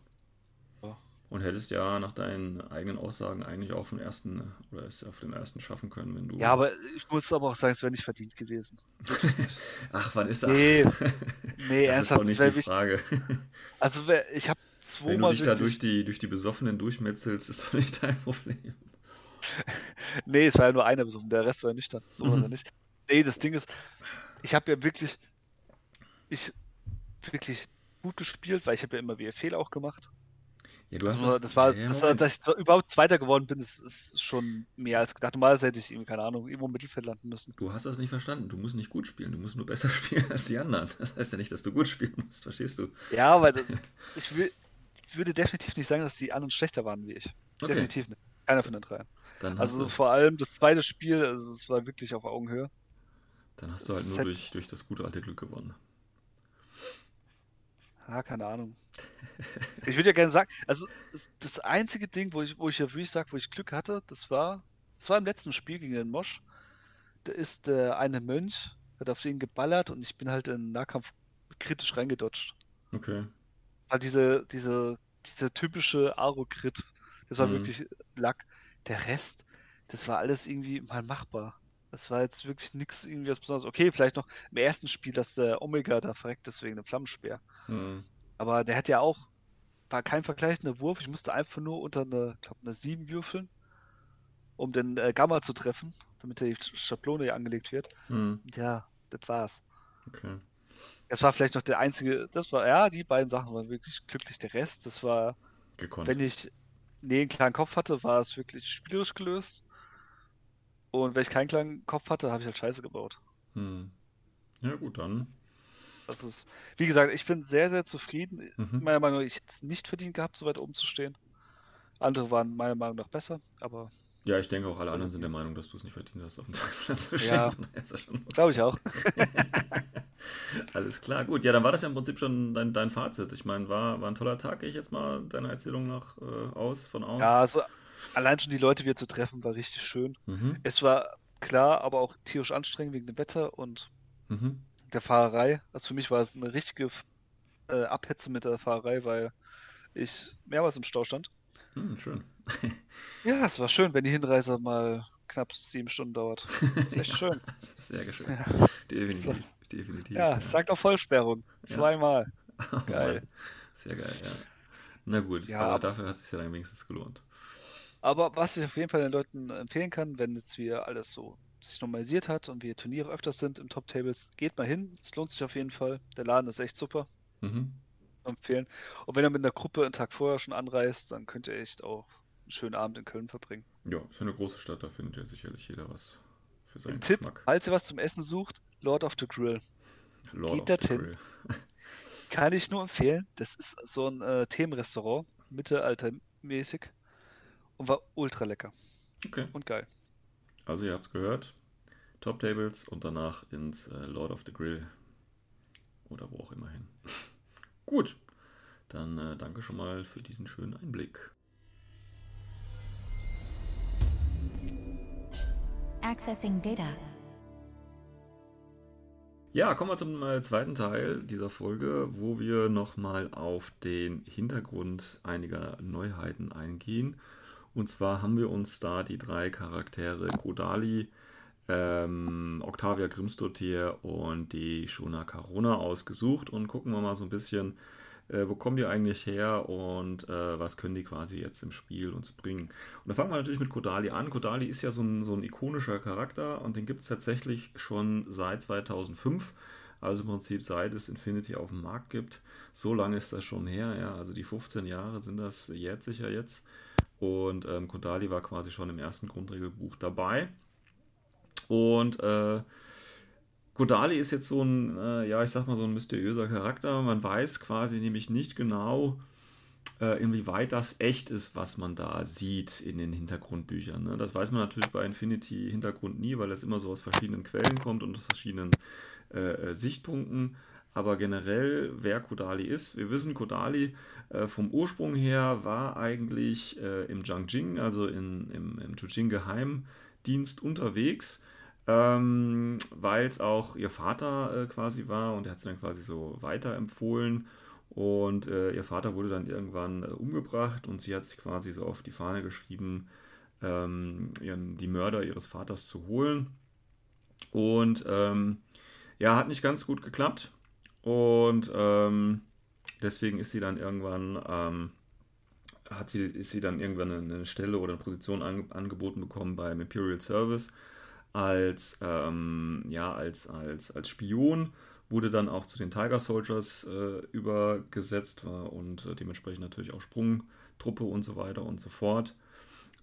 Ja. Und hättest ja nach deinen eigenen Aussagen eigentlich auch vom ersten oder es auf den ersten schaffen können, wenn du. Ja, aber ich muss aber auch sagen, es wäre nicht verdient gewesen. Wirklich. *laughs* Ach, wann ist das? Nee, *laughs* nee, das ist ernsthaft, doch nicht die. Frage. *laughs* Also wär- ich habe Wenn du zweimal dich da durch wirklich, die, durch die Besoffenen durchmetzelst, ist doch nicht dein Problem. nee, es war ja nur einer besuchen, der Rest war ja nüchtern, so Mhm. oder nicht. Nee, das Ding ist, ich habe ja wirklich, ich wirklich gut gespielt, weil ich habe ja immer Fehler auch gemacht. Ja, du hast Also, das war, ja, das war, dass ich überhaupt Zweiter geworden bin, ist, ist schon mehr als gedacht. Normalerweise hätte ich irgendwie, keine Ahnung, irgendwo im Mittelfeld landen müssen. Du hast das nicht verstanden. Du musst nicht gut spielen. Du musst nur besser *laughs* spielen als die anderen. Das heißt ja nicht, dass du gut spielen musst. Verstehst du? Ja, aber das, *laughs* ich, will, ich würde definitiv nicht sagen, dass die anderen schlechter waren wie ich. Okay. Definitiv nicht. Keiner von den dreien. Also du, vor allem das zweite Spiel, also es war wirklich auf Augenhöhe. dann hast du halt es nur durch, durch das gute alte Glück gewonnen. Ah, keine Ahnung. Ich würde ja gerne sagen, also das, einzige Ding, wo ich, wo ich ja wirklich sage, wo ich Glück hatte, das war, das war im letzten Spiel gegen den Mosch. Da ist äh, eine Mönch, hat auf den geballert und ich bin halt in den Nahkampf kritisch reingedodged. Okay. Halt diese, diese, diese typische Aro-Crit. Das war Mhm. wirklich Lack. Der Rest, das war alles irgendwie mal machbar. Das war jetzt wirklich nichts irgendwie was Besonderes. Okay, vielleicht noch im ersten Spiel, dass der Omega da verreckt ist wegen dem Flammenspeer. Hm. Aber der hat ja auch, war kein vergleichender Wurf. Ich musste einfach nur unter eine, glaube eine 7 würfeln, um den äh, Gamma zu treffen, damit die Schablone angelegt wird. Hm. Und ja, das war's. Okay. Das war vielleicht noch der einzige, das war, ja, die beiden Sachen waren wirklich glücklich. Der Rest, das war, Gekonnt. wenn ich nee, einen klaren Kopf hatte, war es wirklich spielerisch gelöst. Und wenn ich keinen klaren Kopf hatte, habe ich halt Scheiße gebaut. Hm. Ja, gut, dann. Das ist, wie gesagt, ich bin sehr, sehr zufrieden. Mhm. Meiner Meinung nach, ich hätte es nicht verdient gehabt, so weit oben zu stehen. Andere waren meiner Meinung nach besser, aber Ja, ich denke auch alle anderen sind der Meinung, dass du es nicht verdient hast, auf den zweiten Platz zu stehen. *laughs* Ja. Glaube ich auch. *laughs* Alles klar, gut. Ja, dann war das ja im Prinzip schon dein, dein Fazit. Ich meine, war, war ein toller Tag, gehe ich jetzt mal deiner Erzählung nach äh, aus, von aus. Ja, also allein schon die Leute wieder zu treffen, war richtig schön. Mhm. Es war klar, aber auch tierisch anstrengend wegen dem Wetter und Mhm. Der Fahrerei. Also für mich war es eine richtige äh, Abhetze mit der Fahrerei, weil ich mehrmals im Stau stand. Hm, schön. *laughs* Ja, es war schön, wenn die Hinreise mal knapp sieben Stunden dauert. *laughs* ist echt schön. *laughs* Das ist sehr schön. Ja, Definitiv. Definitiv. ja es sagt auch Vollsperrung. Zweimal. Oh geil. Sehr geil, ja. Na gut, Ja, aber dafür hat es sich ja dann wenigstens gelohnt. Aber was ich auf jeden Fall den Leuten empfehlen kann, wenn jetzt wieder alles so sich normalisiert hat und wir Turniere öfters sind im Top Tables, geht mal hin. Es lohnt sich auf jeden Fall. Der Laden ist echt super. Mhm. Empfehlen. Und wenn ihr mit einer Gruppe einen Tag vorher schon anreist, dann könnt ihr echt auch einen schönen Abend in Köln verbringen. Ja, ist eine große Stadt, da findet ja sicherlich jeder was für seinen Ein Tipp, Geschmack. falls ihr was zum Essen sucht, Lord of the Grill. Lord geht of the hin. Grill. *laughs* Kann ich nur empfehlen. Das ist so ein äh, Themenrestaurant, mittelaltermäßig und war ultra lecker Okay, und geil. Also ihr habt es gehört. Top Tables und danach ins äh, Lord of the Grill. Oder wo auch immer hin. *laughs* Gut, dann äh, danke schon mal für diesen schönen Einblick. Accessing data. Ja, kommen wir zum äh, zweiten Teil dieser Folge, wo wir nochmal auf den Hintergrund einiger Neuheiten eingehen. Und zwar haben wir uns da die drei Charaktere Kodali, ähm, Octavia Grimstotier und die Shona Carona ausgesucht und gucken wir mal so ein bisschen, äh, wo kommen die eigentlich her und äh, was können die quasi jetzt im Spiel uns bringen. Und da fangen wir natürlich mit Kodali an. Kodali ist ja so ein, so ein ikonischer Charakter und den gibt es tatsächlich schon seit 2005. Also im Prinzip seit es Infinity auf dem Markt gibt. So lange ist das schon her, ja. Also die 15 Jahre sind das jährt sich ja jetzt. Und ähm, Kodali war quasi schon im ersten Grundregelbuch dabei. Und äh, Kodali ist jetzt so ein, äh, ja, ich sag mal, so ein mysteriöser Charakter. Man weiß quasi nämlich nicht genau, äh, inwieweit das echt ist, was man da sieht in den Hintergrundbüchern. Ne? Das weiß man natürlich bei Infinity Hintergrund nie, weil es immer so aus verschiedenen Quellen kommt und aus verschiedenen äh, äh, Sichtpunkten. Aber generell, wer Kodali ist. Wir wissen, Kodali äh, vom Ursprung her war eigentlich äh, im Jiangjing, also in, im, im Zhujiang Geheimdienst unterwegs, ähm, weil es auch ihr Vater äh, quasi war und er hat sie dann quasi so weiterempfohlen. Und äh, ihr Vater wurde dann irgendwann äh, umgebracht und sie hat sich quasi so auf die Fahne geschrieben, ähm, ihren, die Mörder ihres Vaters zu holen. Und ähm, ja, hat nicht ganz gut geklappt. Und ähm, deswegen ist sie dann irgendwann, ähm, hat sie, ist sie dann irgendwann eine Stelle oder eine Position ange angeboten bekommen beim Imperial Service als, ähm, ja, als, als, als Spion, wurde dann auch zu den Tiger Soldiers äh, übergesetzt war und äh, dementsprechend natürlich auch Sprungtruppe und so weiter und so fort.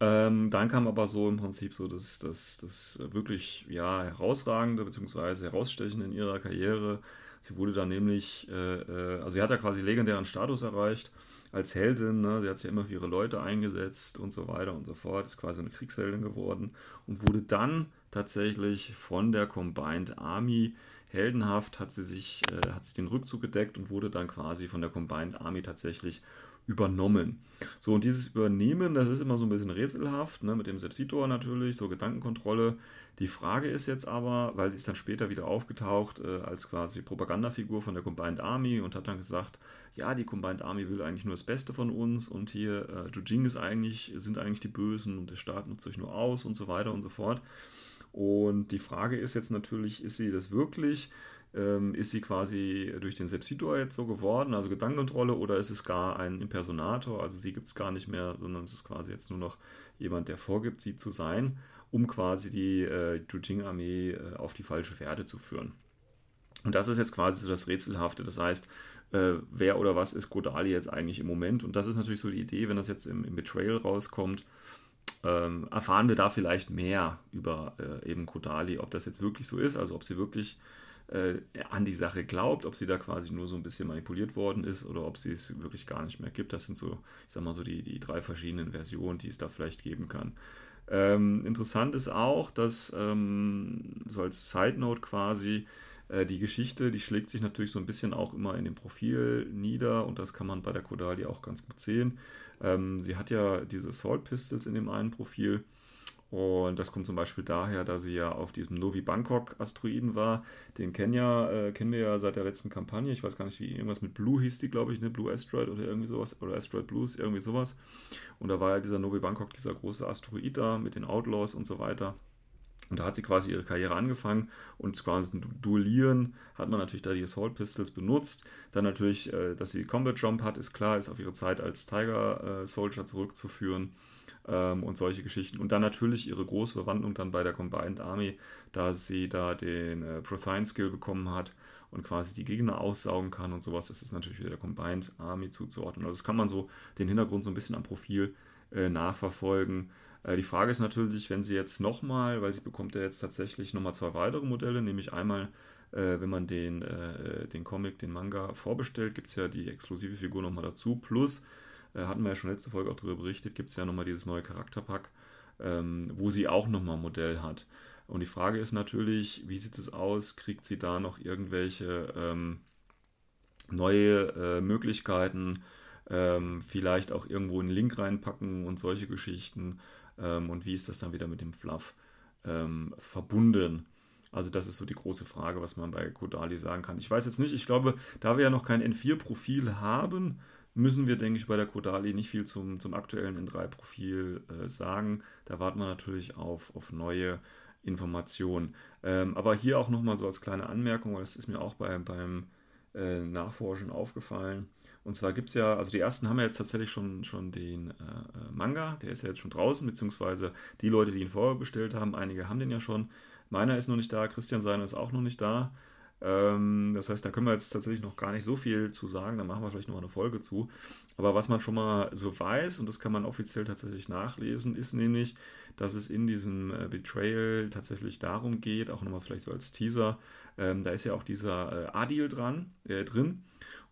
Ähm, dann kam aber so im Prinzip so das, das, das wirklich ja, herausragende bzw. herausstechende in ihrer Karriere. Sie wurde dann nämlich, äh, äh, also sie hat ja quasi legendären Status erreicht als Heldin. Ne? Sie hat sich immer für ihre Leute eingesetzt und so weiter und so fort. Ist quasi eine Kriegsheldin geworden und wurde dann tatsächlich von der Combined Army heldenhaft hat sie sich, äh, hat sich den Rückzug gedeckt und wurde dann quasi von der Combined Army tatsächlich übernommen. So, und dieses Übernehmen, das ist immer so ein bisschen rätselhaft, ne, mit dem Sepsitor natürlich, so Gedankenkontrolle. Die Frage ist jetzt aber, weil sie ist dann später wieder aufgetaucht äh, als quasi Propagandafigur von der Combined Army und hat dann gesagt, ja, die Combined Army will eigentlich nur das Beste von uns und hier äh, Jujing ist eigentlich, sind eigentlich die Bösen und der Staat nutzt euch nur aus und so weiter und so fort. Und die Frage ist jetzt natürlich, ist sie das wirklich? Ähm, ist sie quasi durch den Sepsitor jetzt so geworden, also Gedankenkontrolle, oder ist es gar ein Impersonator? Also sie gibt es gar nicht mehr, sondern es ist quasi jetzt nur noch jemand, der vorgibt, sie zu sein, um quasi die äh, Jujing-Armee äh, auf die falsche Fährte zu führen. Und das ist jetzt quasi so das Rätselhafte. Das heißt, äh, wer oder was ist Godali jetzt eigentlich im Moment? Und das ist natürlich so die Idee, wenn das jetzt im, im Betrayal rauskommt, ähm, erfahren wir da vielleicht mehr über äh, eben Kodali, ob das jetzt wirklich so ist, also ob sie wirklich äh, an die Sache glaubt, ob sie da quasi nur so ein bisschen manipuliert worden ist oder ob sie es wirklich gar nicht mehr gibt. Das sind so, ich sag mal so, die, die drei verschiedenen Versionen, die es da vielleicht geben kann. Ähm, interessant ist auch, dass ähm, so als Side Note quasi äh, die Geschichte, die schlägt sich natürlich so ein bisschen auch immer in dem Profil nieder und das kann man bei der Kodali auch ganz gut sehen. Ähm, sie hat ja diese Assault Pistols in dem einen Profil und das kommt zum Beispiel daher, da sie ja auf diesem Novi Bangkok Asteroiden war. Den kennen, ja, äh, kennen wir ja seit der letzten Kampagne. Ich weiß gar nicht, wie irgendwas mit Blue hieß die, glaube ich, ne? Blue Asteroid oder irgendwie sowas. Oder Asteroid Blues, irgendwie sowas. Und da war ja dieser Novi Bangkok, dieser große Asteroid da mit den Outlaws und so weiter. Und da hat sie quasi ihre Karriere angefangen und quasi Duellieren hat man natürlich da die Assault Pistols benutzt. Dann natürlich, äh, dass sie Combat Jump hat, ist klar, ist auf ihre Zeit als Tiger äh, Soldier zurückzuführen ähm, und solche Geschichten. Und dann natürlich ihre große Verwandlung dann bei der Combined Army, da sie da den äh, Prothine Skill bekommen hat und quasi die Gegner aussaugen kann und sowas. Das ist natürlich wieder der Combined Army zuzuordnen. Also das kann man so den Hintergrund so ein bisschen am Profil äh, nachverfolgen. Äh, die Frage ist natürlich, wenn sie jetzt nochmal, weil sie bekommt ja jetzt tatsächlich nochmal zwei weitere Modelle, nämlich einmal äh, wenn man den, äh, den Comic, den Manga vorbestellt, gibt es ja die exklusive Figur nochmal dazu. Plus hatten wir ja schon letzte Folge auch darüber berichtet, gibt es ja nochmal dieses neue Charakterpack, ähm, wo sie auch nochmal ein Modell hat. Und die Frage ist natürlich, wie sieht es aus? Kriegt sie da noch irgendwelche ähm, neue äh, Möglichkeiten? Ähm, vielleicht auch irgendwo einen Link reinpacken und solche Geschichten. Ähm, und wie ist das dann wieder mit dem Fluff ähm, verbunden? Also das ist so die große Frage, was man bei Kodali sagen kann. Ich weiß jetzt nicht, ich glaube, da wir ja noch kein N4-Profil haben, müssen wir, denke ich, bei der Kodali nicht viel zum, zum aktuellen N3-Profil äh, sagen. Da warten wir natürlich auf, auf neue Informationen. Ähm, aber hier auch nochmal so als kleine Anmerkung, weil das ist mir auch bei, beim äh, Nachforschen aufgefallen. Und zwar gibt es ja, also die ersten haben ja jetzt tatsächlich schon, schon den äh, äh, Manga, der ist ja jetzt schon draußen, beziehungsweise die Leute, die ihn vorher bestellt haben, einige haben den ja schon. Meiner ist noch nicht da, Christian seiner ist auch noch nicht da. Ähm, das heißt, da können wir jetzt tatsächlich noch gar nicht so viel zu sagen, da machen wir vielleicht noch eine Folge zu. Aber was man schon mal so weiß, und das kann man offiziell tatsächlich nachlesen, ist nämlich, dass es in diesem äh, Betrayal tatsächlich darum geht, auch nochmal vielleicht so als Teaser, ähm, da ist ja auch dieser äh, Adil dran, äh, drin.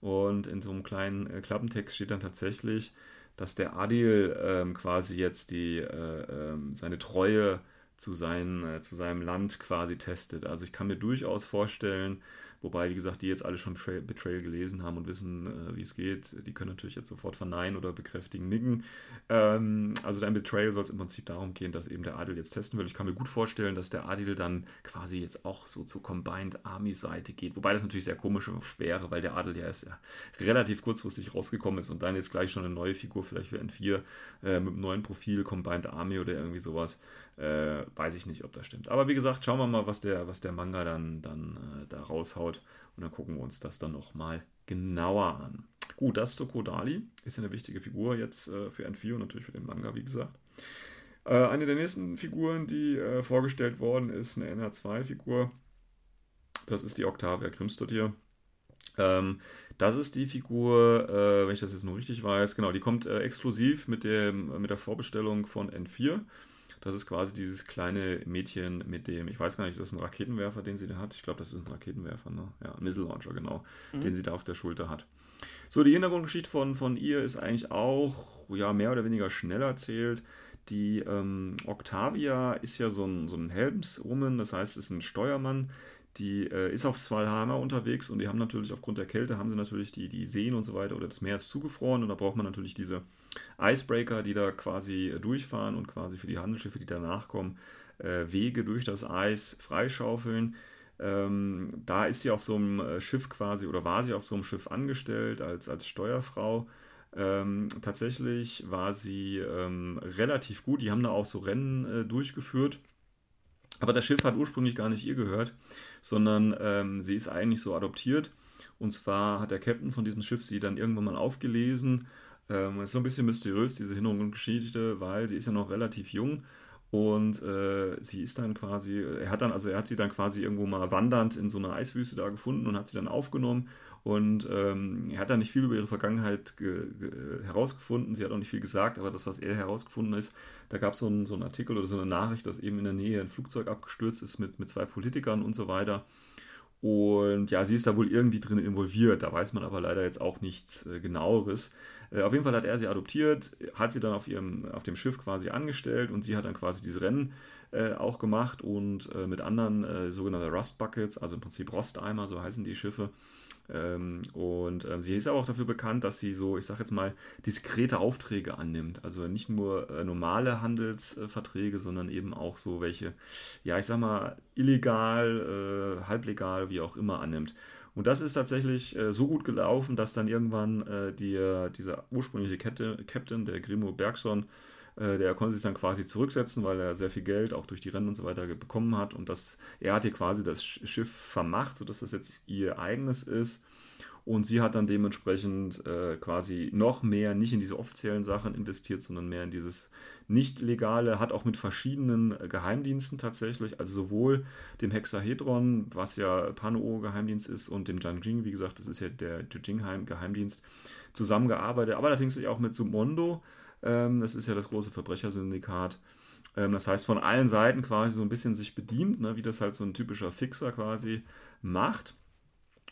Und in so einem kleinen äh, Klappentext steht dann tatsächlich, dass der Adil ähm, quasi jetzt die, äh, ähm, seine Treue zu, sein, äh, zu seinem Land quasi testet. Also ich kann mir durchaus vorstellen, Wobei, wie gesagt, die jetzt alle schon Tra Betrayal gelesen haben und wissen, äh, wie es geht, die können natürlich jetzt sofort verneinen oder bekräftigen, nicken. Ähm, also dein Betrayal soll es im Prinzip darum gehen, dass eben der Adil jetzt testen will. Ich kann mir gut vorstellen, dass der Adil dann quasi jetzt auch so zur Combined Army Seite geht. Wobei das natürlich sehr komisch wäre, weil der Adil ja erst ja relativ kurzfristig rausgekommen ist und dann jetzt gleich schon eine neue Figur, vielleicht für N4, äh, mit einem neuen Profil, Combined Army oder irgendwie sowas. Äh, weiß ich nicht, ob das stimmt. Aber wie gesagt, schauen wir mal, was der, was der Manga dann, dann äh, da raushaut. Und dann gucken wir uns das dann nochmal genauer an. Gut, das zu Kodali. Ist ja eine wichtige Figur jetzt äh, für N4 und natürlich für den Manga, wie gesagt. Äh, eine der nächsten Figuren, die äh, vorgestellt worden ist, eine NH2-Figur. Das ist die Octavia Grimstad Ähm, das ist die Figur, äh, wenn ich das jetzt noch richtig weiß, genau, die kommt exklusiv mit, dem, mit der Vorbestellung von N4. Das ist quasi dieses kleine Mädchen mit dem, ich weiß gar nicht, ist das ein Raketenwerfer, den sie da hat? Ich glaube, das ist ein Raketenwerfer, ne? Ja, ein Missile Launcher, genau, mhm. den sie da auf der Schulter hat. So, die Hintergrundgeschichte von, von ihr ist eigentlich auch, ja, mehr oder weniger schnell erzählt. Die ähm, Octavia ist ja so ein, so ein Helmswoman, das heißt, ist ein Steuermann, die äh, ist auf Svalhammer unterwegs und die haben natürlich aufgrund der Kälte, haben sie natürlich die, die Seen und so weiter oder das Meer ist zugefroren und da braucht man natürlich diese Icebreaker, die da quasi äh, durchfahren und quasi für die Handelsschiffe, die danach kommen, äh, Wege durch das Eis freischaufeln. Ähm, da ist sie auf so einem äh, Schiff quasi oder war sie auf so einem Schiff angestellt als, als Steuerfrau. Ähm, tatsächlich war sie ähm, relativ gut. Die haben da auch so Rennen äh, durchgeführt aber das Schiff hat ursprünglich gar nicht ihr gehört, sondern ähm, sie ist eigentlich so adoptiert. Und zwar hat der Captain von diesem Schiff sie dann irgendwann mal aufgelesen. Ähm, ist so ein bisschen mysteriös, diese Hintergrundgeschichte, weil sie ist ja noch relativ jung und äh, sie ist dann quasi, er hat dann, also er hat sie dann quasi irgendwo mal wandernd in so einer Eiswüste da gefunden und hat sie dann aufgenommen und ähm, er hat da nicht viel über ihre Vergangenheit herausgefunden. Sie hat auch nicht viel gesagt, aber das, was er herausgefunden ist, da gab so es so einen Artikel oder so eine Nachricht, dass eben in der Nähe ein Flugzeug abgestürzt ist mit, mit zwei Politikern und so weiter. Und ja, sie ist da wohl irgendwie drin involviert. Da weiß man aber leider jetzt auch nichts äh, genaueres. Äh, auf jeden Fall hat er sie adoptiert, hat sie dann auf, ihrem, auf dem Schiff quasi angestellt und sie hat dann quasi diese Rennen äh, auch gemacht und äh, mit anderen äh, sogenannten Rust Buckets, also im Prinzip Rosteimer, so heißen die Schiffe, ähm, und ähm, sie ist aber auch dafür bekannt, dass sie so, ich sag jetzt mal, diskrete Aufträge annimmt. Also nicht nur äh, normale Handelsverträge, sondern eben auch so welche, ja, ich sag mal, illegal, äh, halblegal, wie auch immer annimmt. Und das ist tatsächlich äh, so gut gelaufen, dass dann irgendwann äh, die, dieser ursprüngliche Kette, Captain, der Grimo Bergson, äh, der konnte sich dann quasi zurücksetzen, weil er sehr viel Geld auch durch die Rennen und so weiter bekommen hat. Und das, er hat hier quasi das Schiff vermacht, sodass das jetzt ihr eigenes ist. Und sie hat dann dementsprechend äh, quasi noch mehr nicht in diese offiziellen Sachen investiert, sondern mehr in dieses nicht legale, hat auch mit verschiedenen äh, Geheimdiensten tatsächlich, also sowohl dem Hexahedron, was ja Pano-Geheimdienst ist, und dem Janjing, wie gesagt, das ist ja der Jujing-Geheimdienst, zusammengearbeitet, aber allerdings auch mit Sumondo, das ist ja das große Verbrechersyndikat. Ähm, das heißt, von allen Seiten quasi so ein bisschen sich bedient, ne, wie das halt so ein typischer Fixer quasi macht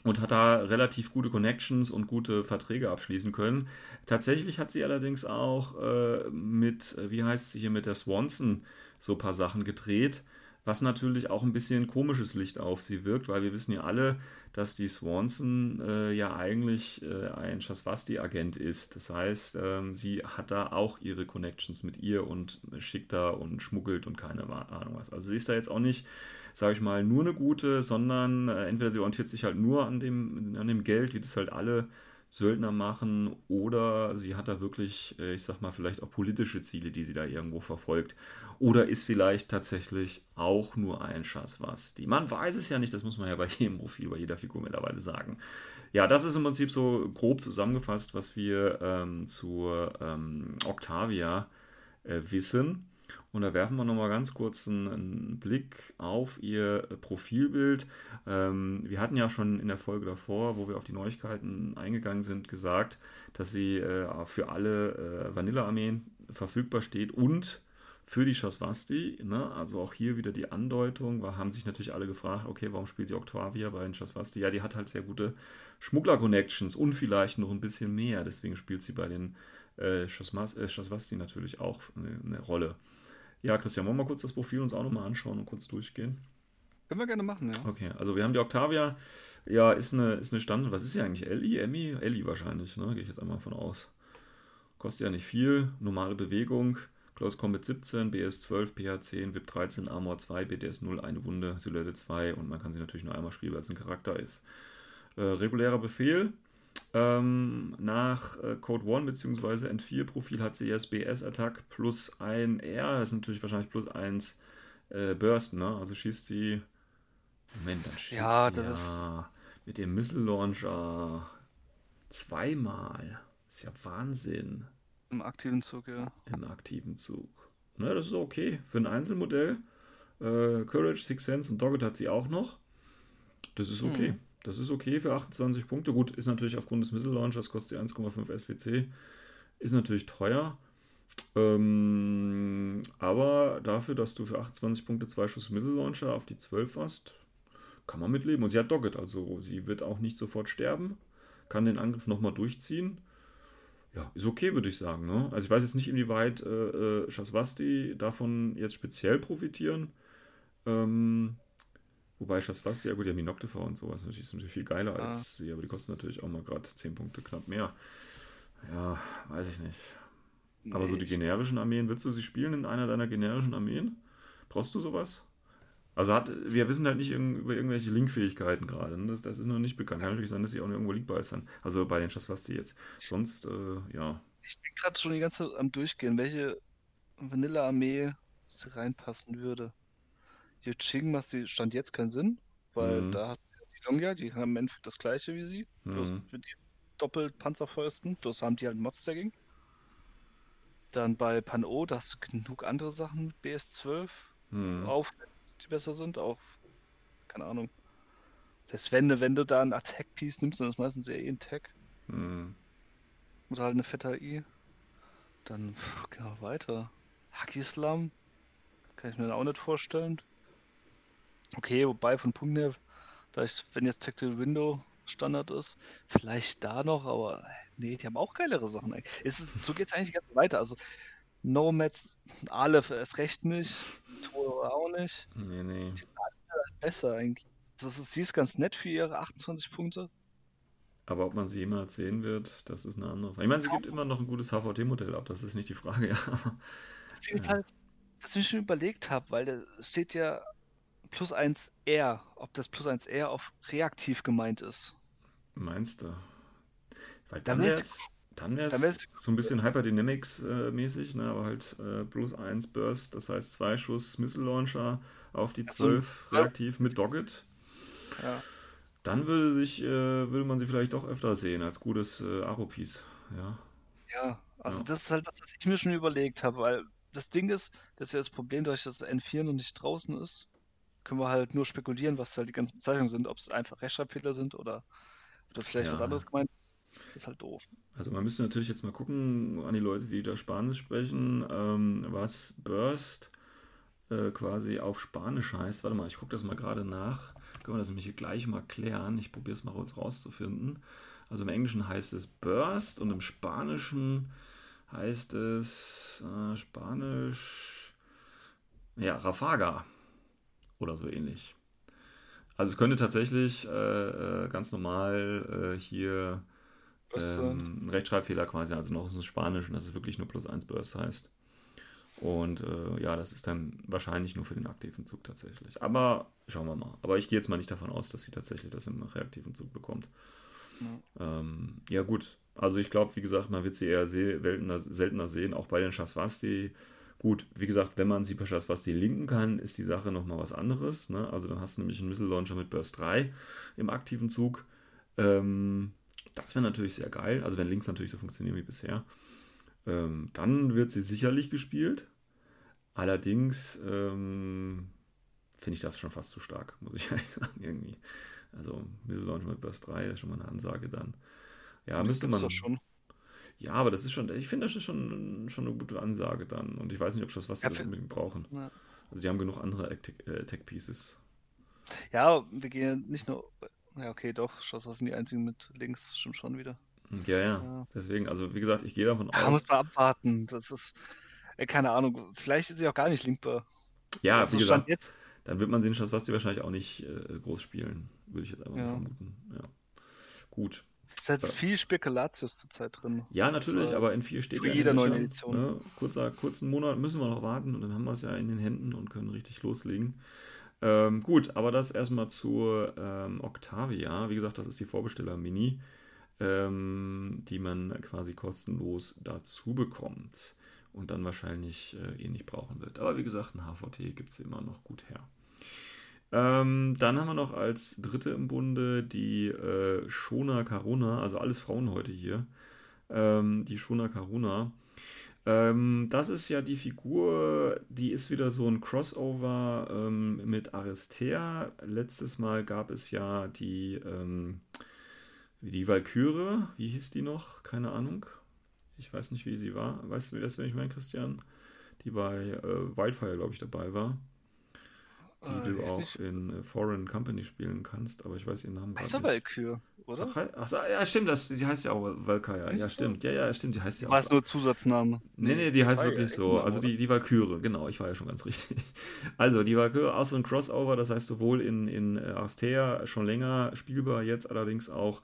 und hat da relativ gute Connections und gute Verträge abschließen können. Tatsächlich hat sie allerdings auch äh, mit, wie heißt sie hier, mit der Swanson so ein paar Sachen gedreht was natürlich auch ein bisschen komisches Licht auf sie wirkt, weil wir wissen ja alle, dass die Swanson äh, ja eigentlich äh, ein Shaswasti-Agent ist. Das heißt, ähm, sie hat da auch ihre Connections mit ihr und schickt da und schmuggelt und keine Ahnung was. Also sie ist da jetzt auch nicht, sage ich mal, nur eine gute, sondern äh, entweder sie orientiert sich halt nur an dem, an dem Geld, wie das halt alle Söldner machen oder sie hat da wirklich, äh, ich sag mal, vielleicht auch politische Ziele, die sie da irgendwo verfolgt. Oder ist vielleicht tatsächlich auch nur ein Schatz was. Die man weiß es ja nicht, das muss man ja bei *laughs* jedem Profil, bei jeder Figur mittlerweile sagen. Ja, das ist im Prinzip so grob zusammengefasst, was wir ähm, zur ähm, Octavia äh, wissen. Und da werfen wir nochmal ganz kurz einen, Blick auf ihr Profilbild. Ähm, wir hatten ja schon in der Folge davor, wo wir auf die Neuigkeiten eingegangen sind, gesagt, dass sie äh, für alle äh, Vanilla-Armeen verfügbar steht und für die Shaswasti. Ne? Also auch hier wieder die Andeutung, weil haben sich natürlich alle gefragt, okay, warum spielt die Octavia bei den Shaswasti? Ja, die hat halt sehr gute Schmuggler-Connections und vielleicht noch ein bisschen mehr. Deswegen spielt sie bei den äh, Shaswasti natürlich auch eine, eine Rolle. Ja, Christian, wollen wir mal kurz das Profil uns auch nochmal anschauen und kurz durchgehen? Können wir gerne machen, ja. Okay, also wir haben die Octavia. Ja, ist eine, ist eine Standard. Was ist sie eigentlich? Ellie? Emmy? Ellie wahrscheinlich, ne? Gehe ich jetzt einmal von aus. Kostet ja nicht viel. Normale Bewegung. Close Combat 17, BS 12, PH 10, VIP 13, Armor 2, BDS 0, eine Wunde, Silhouette 2 und man kann sie natürlich nur einmal spielen, weil es ein Charakter ist. Äh, regulärer Befehl. Ähm, nach äh, Code 1 bzw. N4 Profil hat sie jetzt BS Attack plus 1 R, das ist natürlich wahrscheinlich plus 1 äh, Burst, ne? Also schießt sie. Moment, dann schießt Ja, sie das ja mit dem Missile Launcher zweimal. Das ist ja Wahnsinn Im aktiven Zug, ja. im aktiven Zug. Ne, das ist okay für ein Einzelmodell. Äh, Courage, Six Sense und Dogged hat sie auch noch. Das ist okay. Mhm. Das ist okay für 28 Punkte. Gut, ist natürlich aufgrund des Missile Launchers, kostet sie 1,5 SWC. Ist natürlich teuer. Ähm, aber dafür, dass du für 28 Punkte zwei Schuss Missile Launcher auf die 12 hast, kann man mitleben. Und sie hat Dogged, also sie wird auch nicht sofort sterben. Kann den Angriff nochmal durchziehen. Ja, ist okay, würde ich sagen. Ne? Also ich weiß jetzt nicht, inwieweit äh, äh, Shaswasti davon jetzt speziell profitieren. Ähm, wobei Shaswasti, ja gut, die haben die Noctifer und sowas. Natürlich ist natürlich viel geiler Ah. als sie, aber die kosten natürlich auch mal gerade 10 Punkte knapp mehr. Ja, weiß ich nicht. Aber so Nee, die generischen Armeen, willst du sie spielen in einer deiner generischen Armeen? Brauchst du sowas? Also hat, wir wissen halt nicht über irgendwelche Linkfähigkeiten gerade. Ne? Das, das ist noch nicht bekannt. Kann natürlich sein, dass sie auch noch irgendwo linkbar ist. Dann. Also bei den Shaswasti jetzt. Sonst, äh, ja. Ich bin gerade schon die ganze Zeit am Durchgehen, welche Vanilla-Armee sie reinpassen würde. Die Ching macht sie Stand jetzt keinen Sinn, weil Mhm. da hast du die Longia, die haben im Endeffekt das gleiche wie sie. Mhm. Mit die doppelt Panzerfäusten, bloß haben die halt Mod-Stacking. Dann bei Pan-O, da hast du genug andere Sachen mit BS12 Hm. auf, die besser sind. Auch, keine Ahnung. Das wenn, du- wenn du da ein Attack-Piece nimmst, dann ist meistens eher eh ein Tag. Hm. Oder halt eine fette AI. Dann pff, wir weiter. Hacky-Slam. Kann ich mir dann auch nicht vorstellen. Okay, wobei von Punkten her, da ich, wenn jetzt Tactical Window Standard ist, vielleicht da noch, aber nee, die haben auch geilere Sachen. Es ist, so geht es eigentlich ganz weiter. Also Nomads, Aleph erst recht nicht, Tore auch nicht. Nee, nee. Besser eigentlich. Das ist, sie ist ganz nett für ihre 28 Punkte. Aber ob man sie jemals sehen wird, das ist eine andere Frage. Ich meine, sie gibt immer noch ein gutes HVT-Modell ab, das ist nicht die Frage, *laughs* ja. Das Ding ist halt, was ich mir schon überlegt habe, weil da steht ja plus 1 R, ob das plus 1 R auf reaktiv gemeint ist. Meinst du? Weil Dann dann wäre es dann wär's dann wär's- so ein bisschen Hyperdynamics-mäßig, ne? aber halt äh, plus 1 Burst, das heißt zwei Schuss Missile Launcher auf die Ach so, 12 ja. reaktiv mit Dogged. Ja. Dann würde, sich, äh, würde man sie vielleicht doch öfter sehen als gutes äh, Aro-Piece. Ja. Ja, also Ja. das ist halt das, was ich mir schon überlegt habe, weil das Ding ist, das ist ja das Problem, dass N4 noch nicht draußen ist, können wir halt nur spekulieren, was halt die ganzen Bezeichnungen sind, ob es einfach Rechtschreibfehler sind oder, oder vielleicht was Ja. anderes gemeint ist. Ist halt doof. Also man müsste natürlich jetzt mal gucken an die Leute, die da Spanisch sprechen, ähm, was Burst äh, quasi auf Spanisch heißt. Warte mal, ich gucke das mal gerade nach. Können wir das nämlich gleich mal klären. Ich probiere es mal kurz rauszufinden. Also im Englischen heißt es Burst und im Spanischen heißt es äh, Spanisch ja Rafaga oder so ähnlich. Also es könnte tatsächlich äh, äh, ganz normal äh, hier äh, ähm, ein Rechtschreibfehler quasi, also noch ist es Spanisch und dass es wirklich nur plus 1 Burst heißt. Und äh, ja, das ist dann wahrscheinlich nur für den aktiven Zug tatsächlich. Aber schauen wir mal. Aber ich gehe jetzt mal nicht davon aus, dass sie tatsächlich das im reaktiven Zug bekommt. Ähm, ja, gut. Also ich glaube, wie gesagt, man wird sie eher se seltener, seltener sehen, auch bei den Shaswasti. Gut, wie gesagt, wenn man sie per Shaswasti linken kann, ist die Sache nochmal was anderes. Ne? Also dann hast du nämlich einen Missile Launcher mit Burst 3 im aktiven Zug. Ähm, das wäre natürlich sehr geil. Also wenn Links natürlich so funktionieren wie bisher. Ähm, dann wird sie sicherlich gespielt. Allerdings ähm, finde ich das schon fast zu stark, muss ich *laughs* ehrlich sagen, irgendwie. Also Missile Launcher mit Burst 3 ist schon mal eine Ansage dann. Ja, die müsste man. schon. Ja, aber das ist schon, ich finde, das ist schon, schon eine gute Ansage dann. Und ich weiß nicht, ob das was Ja, das für- unbedingt brauchen. Ja. Also die haben genug andere Act- äh, Tech-Pieces. Ja, wir gehen nicht nur. Ja, okay, doch, Schuss sind die einzigen mit links, stimmt schon wieder. Ja, ja. Ja. Deswegen, also wie gesagt, ich gehe davon aus. muss man abwarten. Das ist, äh, keine Ahnung, vielleicht ist sie auch gar nicht linkbar. Ja, also wie gesagt, jetzt, dann wird man sehen, was die wahrscheinlich auch nicht äh, groß spielen, würde ich jetzt einfach Ja. mal vermuten. Ja. Gut. Es ist halt viel Spekulatius zurzeit drin. Ja, natürlich, So, aber in vier steht für ja jede in den neue Edition. Ne? Kurzer, kurzen Monat müssen wir noch warten und dann haben wir es ja in den Händen und können richtig loslegen. Ähm, gut, aber das erstmal zur ähm, Octavia. Wie gesagt, das ist die Vorbesteller-Mini, ähm, die man quasi kostenlos dazu bekommt und dann wahrscheinlich äh, eh nicht brauchen wird. Aber wie gesagt, ein HVT gibt es immer noch gut her. Ähm, dann haben wir noch als dritte im Bunde die äh, Shona Karuna, also alles Frauen heute hier. Ähm, die Shona Karuna. Ähm, das ist ja die Figur, die ist wieder so ein Crossover ähm, mit Aristea. Letztes Mal gab es ja die, ähm, die Valkyrie, wie hieß die noch? Keine Ahnung. Ich weiß nicht, wie sie war. Weißt du, wer ich meine, Christian? Die bei äh, Wildfire, glaube ich, dabei war die Äh, du auch nicht- in äh, Foreign Company spielen kannst, aber ich weiß ihren Namen Heißt aber nicht. Valkyrie, oder? Ach, ach, so, ja, stimmt, das, sie heißt ja auch Valkyria. Echt Ja, stimmt. Ja, ja, stimmt, die heißt ja auch War es nur Zusatzname? Nee, nee, die das heißt war ja wirklich so. Eckenau, Also die, die Valkyrie, genau, ich war ja schon ganz *laughs* richtig. Also die Valkyrie, auch so ein Crossover, das heißt sowohl in, in äh, Arstea schon länger spielbar, jetzt allerdings auch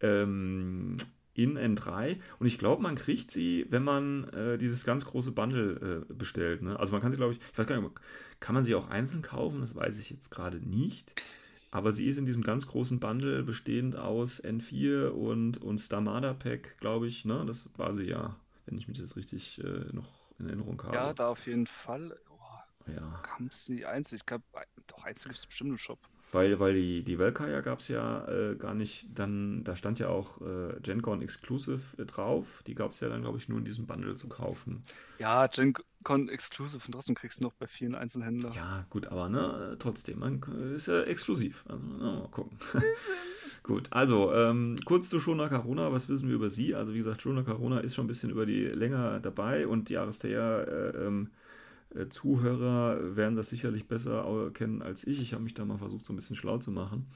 ähm, in N3. Und ich glaube, man kriegt sie, wenn man äh, dieses ganz große Bundle äh, bestellt. Ne? Also man kann sie, glaube ich, ich weiß gar nicht, kann man sie auch einzeln kaufen? Das weiß ich jetzt gerade nicht. Aber sie ist in diesem ganz großen Bundle bestehend aus N4 und, und Stamada Pack, glaube ich. Ne? Das war sie ja, wenn ich mich das richtig äh, noch in Erinnerung habe. Ja, da auf jeden Fall. Oh, ja. kam es die einzig? Ich glaube, doch, einzig gibt es bestimmt im Shop. Weil, weil die, die Valkyria gab es ja äh, gar nicht, dann, da stand ja auch äh, GenCon Exclusive äh, drauf. Die gab es ja dann, glaube ich, nur in diesem Bundle zu kaufen. Ja, GenCon Exclusive und trotzdem kriegst du noch bei vielen Einzelhändlern. Ja, gut, aber ne, trotzdem, man ist ja exklusiv. Also, na, mal gucken. *laughs* gut, also, ähm, kurz zu Shona Karuna, was wissen wir über sie? Also, wie gesagt, Shona Karuna ist schon ein bisschen über die länger dabei und die Aristea äh, ähm, äh, Zuhörer werden das sicherlich besser kennen als ich. Ich habe mich da mal versucht, so ein bisschen schlau zu machen.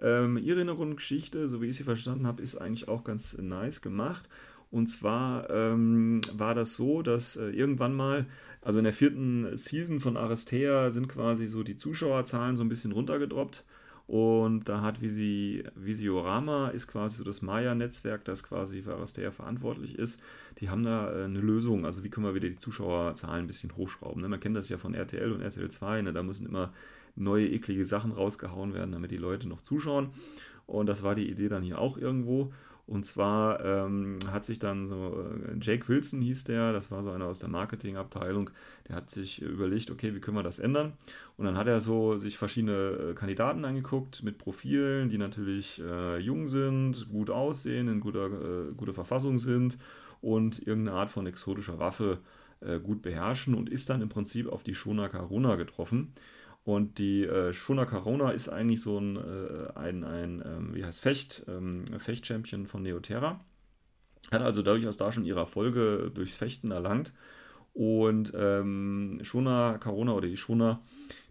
Ähm, ihre Hintergrundgeschichte, so wie ich sie verstanden habe, ist eigentlich auch ganz nice gemacht. Und zwar ähm, war das so, dass äh, irgendwann mal, also in der vierten Season von Aristea sind quasi so die Zuschauerzahlen so ein bisschen runtergedroppt. Und da hat Visi, Visiorama, ist quasi so das Maya-Netzwerk, das quasi für Aristea verantwortlich ist. Die haben da äh, eine Lösung, also wie können wir wieder die Zuschauerzahlen ein bisschen hochschrauben. Ne? Man kennt das ja von RTL und RTL 2, ne? da müssen immer neue eklige Sachen rausgehauen werden, damit die Leute noch zuschauen. Und das war die Idee dann hier auch irgendwo. Und zwar ähm, hat sich dann so, äh, Jake Wilson hieß der, das war so einer aus der Marketingabteilung, der hat sich überlegt, okay, wie können wir das ändern? Und dann hat er so sich verschiedene äh, Kandidaten angeguckt mit Profilen, die natürlich äh, jung sind, gut aussehen, in guter, äh, guter Verfassung sind und irgendeine Art von exotischer Waffe äh, gut beherrschen und ist dann im Prinzip auf die Shona Karuna getroffen. Und die äh, Shona Karuna ist eigentlich so ein, äh, ein, ein ähm, wie heißt Fecht, ähm, Fecht-Champion von Neoterra. Hat also durchaus da schon ihre Erfolge durchs Fechten erlangt. Und ähm, Shona Karuna oder die Shona,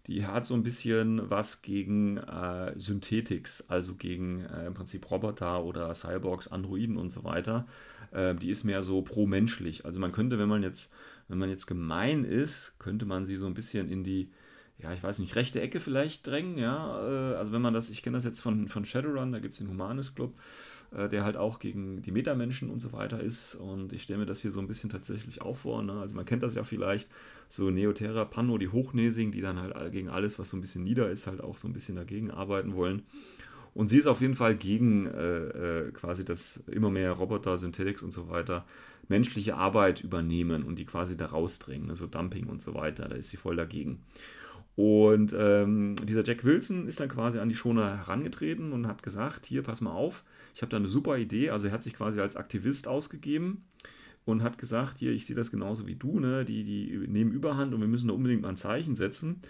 die hat so ein bisschen was gegen äh, Synthetics, also gegen äh, im Prinzip Roboter oder Cyborgs, Androiden und so weiter. Äh, die ist mehr so pro-menschlich. Also man könnte, wenn man jetzt, wenn man jetzt gemein ist, könnte man sie so ein bisschen in die ja, ich weiß nicht, rechte Ecke vielleicht drängen, ja. Äh, also wenn man das, ich kenne das jetzt von, von Shadowrun, da gibt es den Humanis Club, äh, der halt auch gegen die Metamenschen und so weiter ist. Und ich stelle mir das hier so ein bisschen tatsächlich auch vor. Ne? Also man kennt das ja vielleicht, so Neoterra, Panno, die Hochnäsigen, die dann halt gegen alles, was so ein bisschen nieder ist, halt auch so ein bisschen dagegen arbeiten wollen. Und sie ist auf jeden Fall gegen äh, äh, quasi das immer mehr Roboter, Synthetics und so weiter menschliche Arbeit übernehmen und die quasi da rausdrängen, ne? so Dumping und so weiter. Da ist sie voll dagegen. Und ähm, dieser Jack Wilson ist dann quasi an die Schoner herangetreten und hat gesagt, hier, pass mal auf, ich habe da eine super Idee. Also er hat sich quasi als Aktivist ausgegeben und hat gesagt, hier, ich sehe das genauso wie du, ne? die, die nehmen Überhand und wir müssen da unbedingt mal ein Zeichen setzen.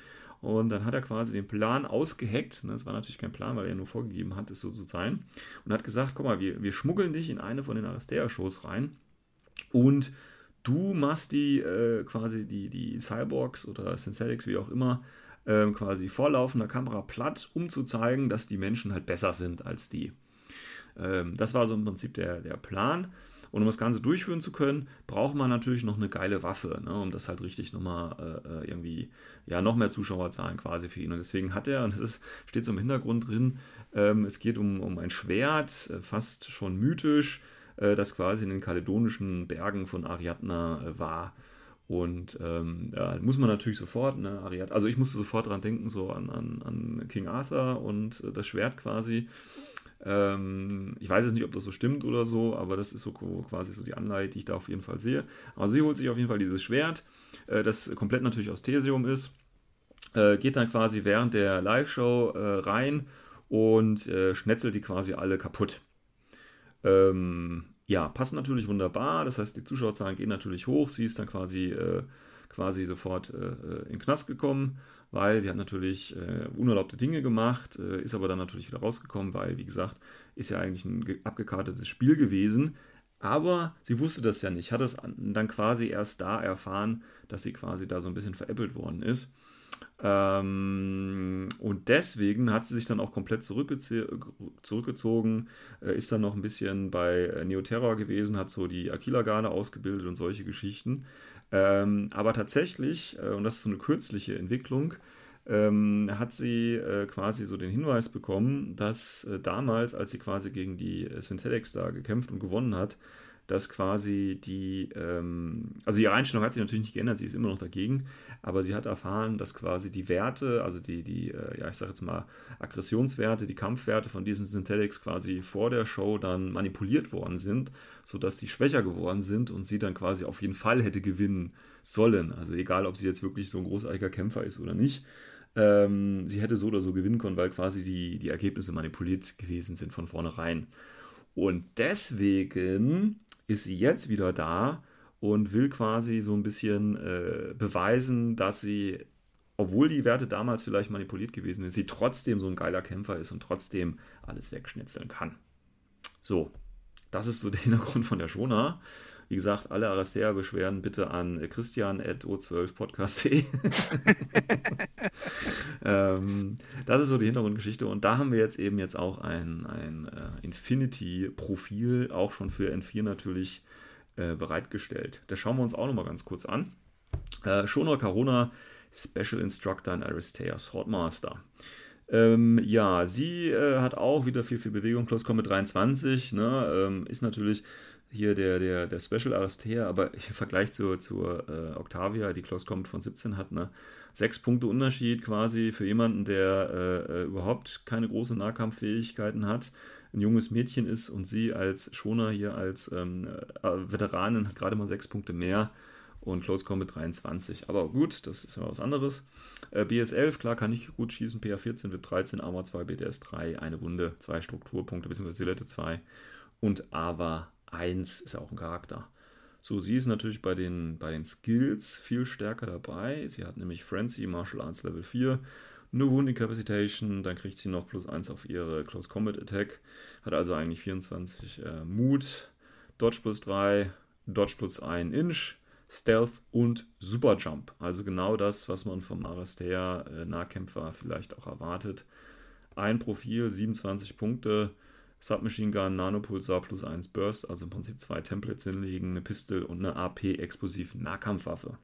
Und dann hat er quasi den Plan ausgeheckt. Ne? Das war natürlich kein Plan, weil er nur vorgegeben hat, es so zu sein. Und hat gesagt, guck mal, wir, wir schmuggeln dich in eine von den Aristea-Shows rein und du machst die äh, quasi die, die Cyborgs oder Synthetics, wie auch immer, ähm, quasi vor laufender Kamera platt, um zu zeigen, dass die Menschen halt besser sind als die. Ähm, das war so im Prinzip der, der Plan. Und um das Ganze durchführen zu können, braucht man natürlich noch eine geile Waffe, ne, um das halt richtig nochmal äh, irgendwie, ja, noch mehr Zuschauerzahlen quasi für ihn. Und deswegen hat er, und *laughs* das ist, steht so im Hintergrund drin, ähm, es geht um, um ein Schwert, äh, fast schon mythisch, äh, das quasi in den kaledonischen Bergen von Ariadna äh, war. Und ähm, ja, muss man natürlich sofort, ne, Ariad, also ich musste sofort dran denken, so an, an, an King Arthur und äh, das Schwert quasi. Ähm, ich weiß jetzt nicht, ob das so stimmt oder so, aber das ist so quasi so die Anleitung, die ich da auf jeden Fall sehe. Aber sie holt sich auf jeden Fall dieses Schwert, äh, das komplett natürlich aus Thesium ist, äh, geht dann quasi während der Live-Show äh, rein und äh, schnetzelt die quasi alle kaputt. Ähm, ja, passt natürlich wunderbar. Das heißt, die Zuschauerzahlen gehen natürlich hoch. Sie ist dann quasi, äh, quasi sofort äh, äh, in den Knast gekommen, weil sie hat natürlich äh, unerlaubte Dinge gemacht, äh, ist aber dann natürlich wieder rausgekommen, weil, wie gesagt, ist ja eigentlich ein abgekartetes Spiel gewesen. Aber sie wusste das ja nicht, hat es dann quasi erst da erfahren, dass sie quasi da so ein bisschen veräppelt worden ist. Ähm, und deswegen hat sie sich dann auch komplett zurückgezogen, äh, ist dann noch ein bisschen bei äh, Neoterror gewesen, hat so die Aquila-Garde ausgebildet und solche Geschichten. Ähm, aber tatsächlich, äh, und das ist so eine kürzliche Entwicklung, ähm, hat sie äh, quasi so den Hinweis bekommen, dass äh, damals, als sie quasi gegen die Synthetics da gekämpft und gewonnen hat, dass quasi die, ähm, also ihre Einstellung hat sich natürlich nicht geändert, sie ist immer noch dagegen, aber sie hat erfahren, dass quasi die Werte, also die, die äh, ja, ich sage jetzt mal, Aggressionswerte, die Kampfwerte von diesen Synthetics quasi vor der Show dann manipuliert worden sind, sodass sie schwächer geworden sind und sie dann quasi auf jeden Fall hätte gewinnen sollen. Also egal, ob sie jetzt wirklich so ein großartiger Kämpfer ist oder nicht. Ähm, sie hätte so oder so gewinnen können, weil quasi die, die Ergebnisse manipuliert gewesen sind von vornherein. Und deswegen ist sie jetzt wieder da und will quasi so ein bisschen äh, beweisen, dass sie, obwohl die Werte damals vielleicht manipuliert gewesen sind, sie trotzdem so ein geiler Kämpfer ist und trotzdem alles wegschnitzeln kann. So, das ist so der Hintergrund von der Shona. Wie gesagt, alle Arrestea-Beschwerden bitte an christian.o12podcast.de. *laughs* ähm, das ist so die Hintergrundgeschichte. Und da haben wir jetzt eben jetzt auch ein, ein äh, Infinity-Profil, auch schon für N4 natürlich äh, bereitgestellt. Das schauen wir uns auch nochmal ganz kurz an. Äh, Shona Carona, Special Instructor in Aristea Swordmaster. Ähm, ja, sie äh, hat auch wieder viel, viel Bewegung. Close Combat 23 ne, ähm, ist natürlich hier der, der, der Special Aristea, aber im Vergleich zur, zur äh, Octavia, die Close Combat von 17 hat, ne, sechs Punkte Unterschied quasi für jemanden, der äh, äh, überhaupt keine großen Nahkampffähigkeiten hat, ein junges Mädchen ist und sie als Schoner hier als ähm, äh, Veteranin hat gerade mal sechs Punkte mehr und Close Combat 23. Aber gut, das ist ja was anderes. Äh, BS11, klar, kann ich gut schießen. PA14, VIP 13, Armor 2, BDS 3, eine Wunde, zwei Strukturpunkte, beziehungsweise Silette 2 und Ava 1 ist ja auch ein Charakter. So, sie ist natürlich bei den, bei den Skills viel stärker dabei. Sie hat nämlich Frenzy, Martial Arts Level 4, eine Wound Incapacitation, dann kriegt sie noch plus 1 auf ihre Close Combat Attack, hat also eigentlich 24 äh, Mut, Dodge plus 3, Dodge plus 1 Inch, Stealth und Super Jump. Also genau das, was man vom Aristea äh, Nahkämpfer vielleicht auch erwartet. Ein Profil, 27 Punkte, Submachine Gun, Nanopulsar plus 1 Burst, also im Prinzip zwei Templates hinlegen, eine Pistol und eine AP-Explosiv-Nahkampfwaffe.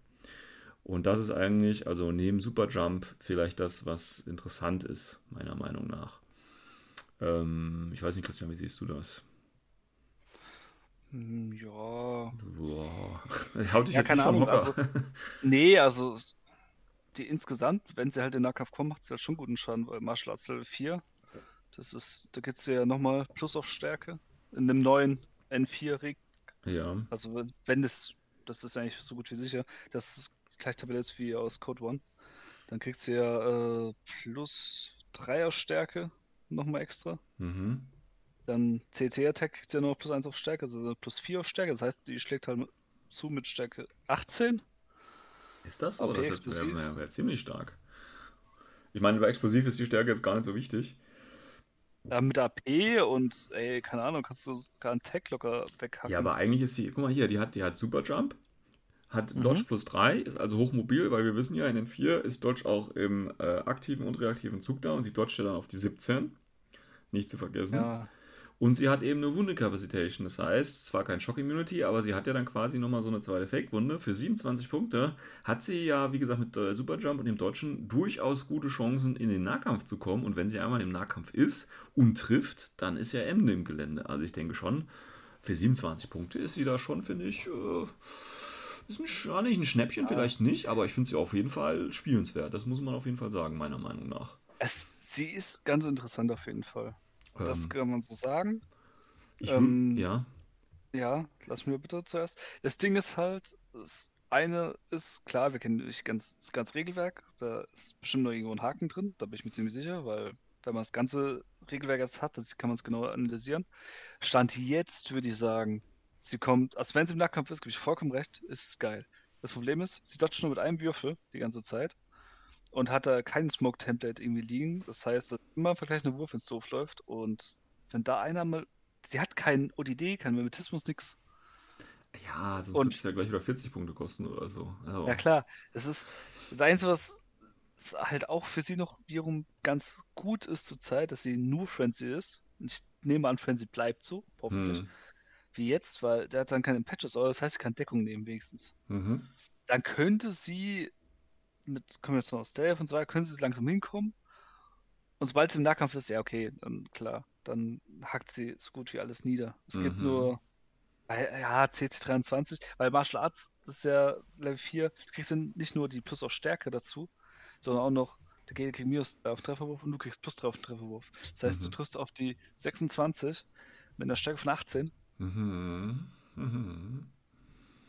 Und das ist eigentlich, also neben Superjump, vielleicht das, was interessant ist, meiner Meinung nach. Ähm, ich weiß nicht, Christian, wie siehst du das? Hm, ja. Boah. *laughs* Haut dich ja, keine Ahnung. Also, *laughs* nee, also die insgesamt, wenn sie halt den Nahkampf kommen, macht sie halt schon guten Schaden, weil Martial Arts Level 4 das ist, da geht es ja nochmal plus auf Stärke in dem neuen N4-Rig. Ja. Also wenn das, das ist eigentlich so gut wie sicher, dass es gleich Tabelle ist wie aus Code One, dann kriegst du ja äh, plus 3 auf Stärke nochmal extra. Mhm. Dann CC-Attack kriegst du ja noch plus 1 auf Stärke, also plus 4 auf Stärke. Das heißt, die schlägt halt zu mit Stärke 18. Ist das so? AP Das wäre wär, wär ziemlich stark. Ich meine, bei Explosiv ist die Stärke jetzt gar nicht so wichtig. Ja, mit AP und, ey, keine Ahnung, kannst du sogar einen Tag locker weghacken. Ja, aber eigentlich ist sie, guck mal hier, die hat, die hat Superjump, hat Mhm. Dodge plus 3, ist also hochmobil, weil wir wissen ja, in den 4 ist Dodge auch im äh, aktiven und reaktiven Zug da und sie dodgt ja dann auf die 17. Nicht zu vergessen. Ja, Und sie hat eben eine Wundecapacitation. Das heißt, zwar kein Shock Immunity, aber sie hat ja dann quasi nochmal so eine zweite Fake-Wunde. Für 27 Punkte hat sie ja, wie gesagt, mit äh, Superjump und dem Deutschen durchaus gute Chancen, in den Nahkampf zu kommen. Und wenn sie einmal im Nahkampf ist und trifft, dann ist ja Ende im Gelände. Also ich denke schon, für 27 Punkte ist sie da schon, finde ich, äh, ist ein, ja, nicht ein Schnäppchen, vielleicht nicht, aber ich finde sie auf jeden Fall spielenswert. Das muss man auf jeden Fall sagen, meiner Meinung nach. Es, sie ist ganz interessant auf jeden Fall. Das Ähm, kann man so sagen. ich, ähm, ja. Ja, lass mir bitte zuerst. Das Ding ist halt, das eine ist klar, wir kennen nicht ganz, das ganze Regelwerk. Da ist bestimmt noch irgendwo ein Haken drin, da bin ich mir ziemlich sicher, weil wenn man das ganze Regelwerk jetzt hat, das kann man es genau analysieren. Stand jetzt würde ich sagen, sie kommt, also wenn sie im Nahkampf ist, gebe ich vollkommen recht, ist es geil. Das Problem ist, sie dodgt nur mit einem Würfel die ganze Zeit und hat da kein Smoke-Template irgendwie liegen. Das heißt, dass immer im Vergleich ein Wurf ins Doof läuft und wenn da einer mal, sie hat keinen ODD, keinen Mimetismus, nix. Ja, sonst wird es ja gleich wieder 40 Punkte kosten oder so. Also, Ja klar, es ist das Einzige, was halt auch für sie noch wiederum ganz gut ist zurzeit, dass sie nur Frenzy ist. Und ich nehme an, Frenzy bleibt so, hoffentlich, Hm. wie jetzt, weil der hat dann keine Patches, aber das heißt, sie kann Deckung nehmen wenigstens. Mhm. Dann könnte sie mit, kommen wir jetzt mal aus Stealth und so weiter, können sie langsam hinkommen. Und sobald sie im Nahkampf ist, ja okay, dann klar, dann hackt sie so gut wie alles nieder. Es gibt Mhm. nur, weil, ja, CC23, weil Martial Arts, das ist ja Level 4, du kriegst dann nicht nur die Plus auf Stärke dazu, sondern auch noch, der Gegner kriegt minus 3 auf Trefferwurf und du kriegst plus 3 auf den Trefferwurf. Das heißt, du Mhm. triffst auf die 26 mit einer Stärke von 18. Mhm. Mhm.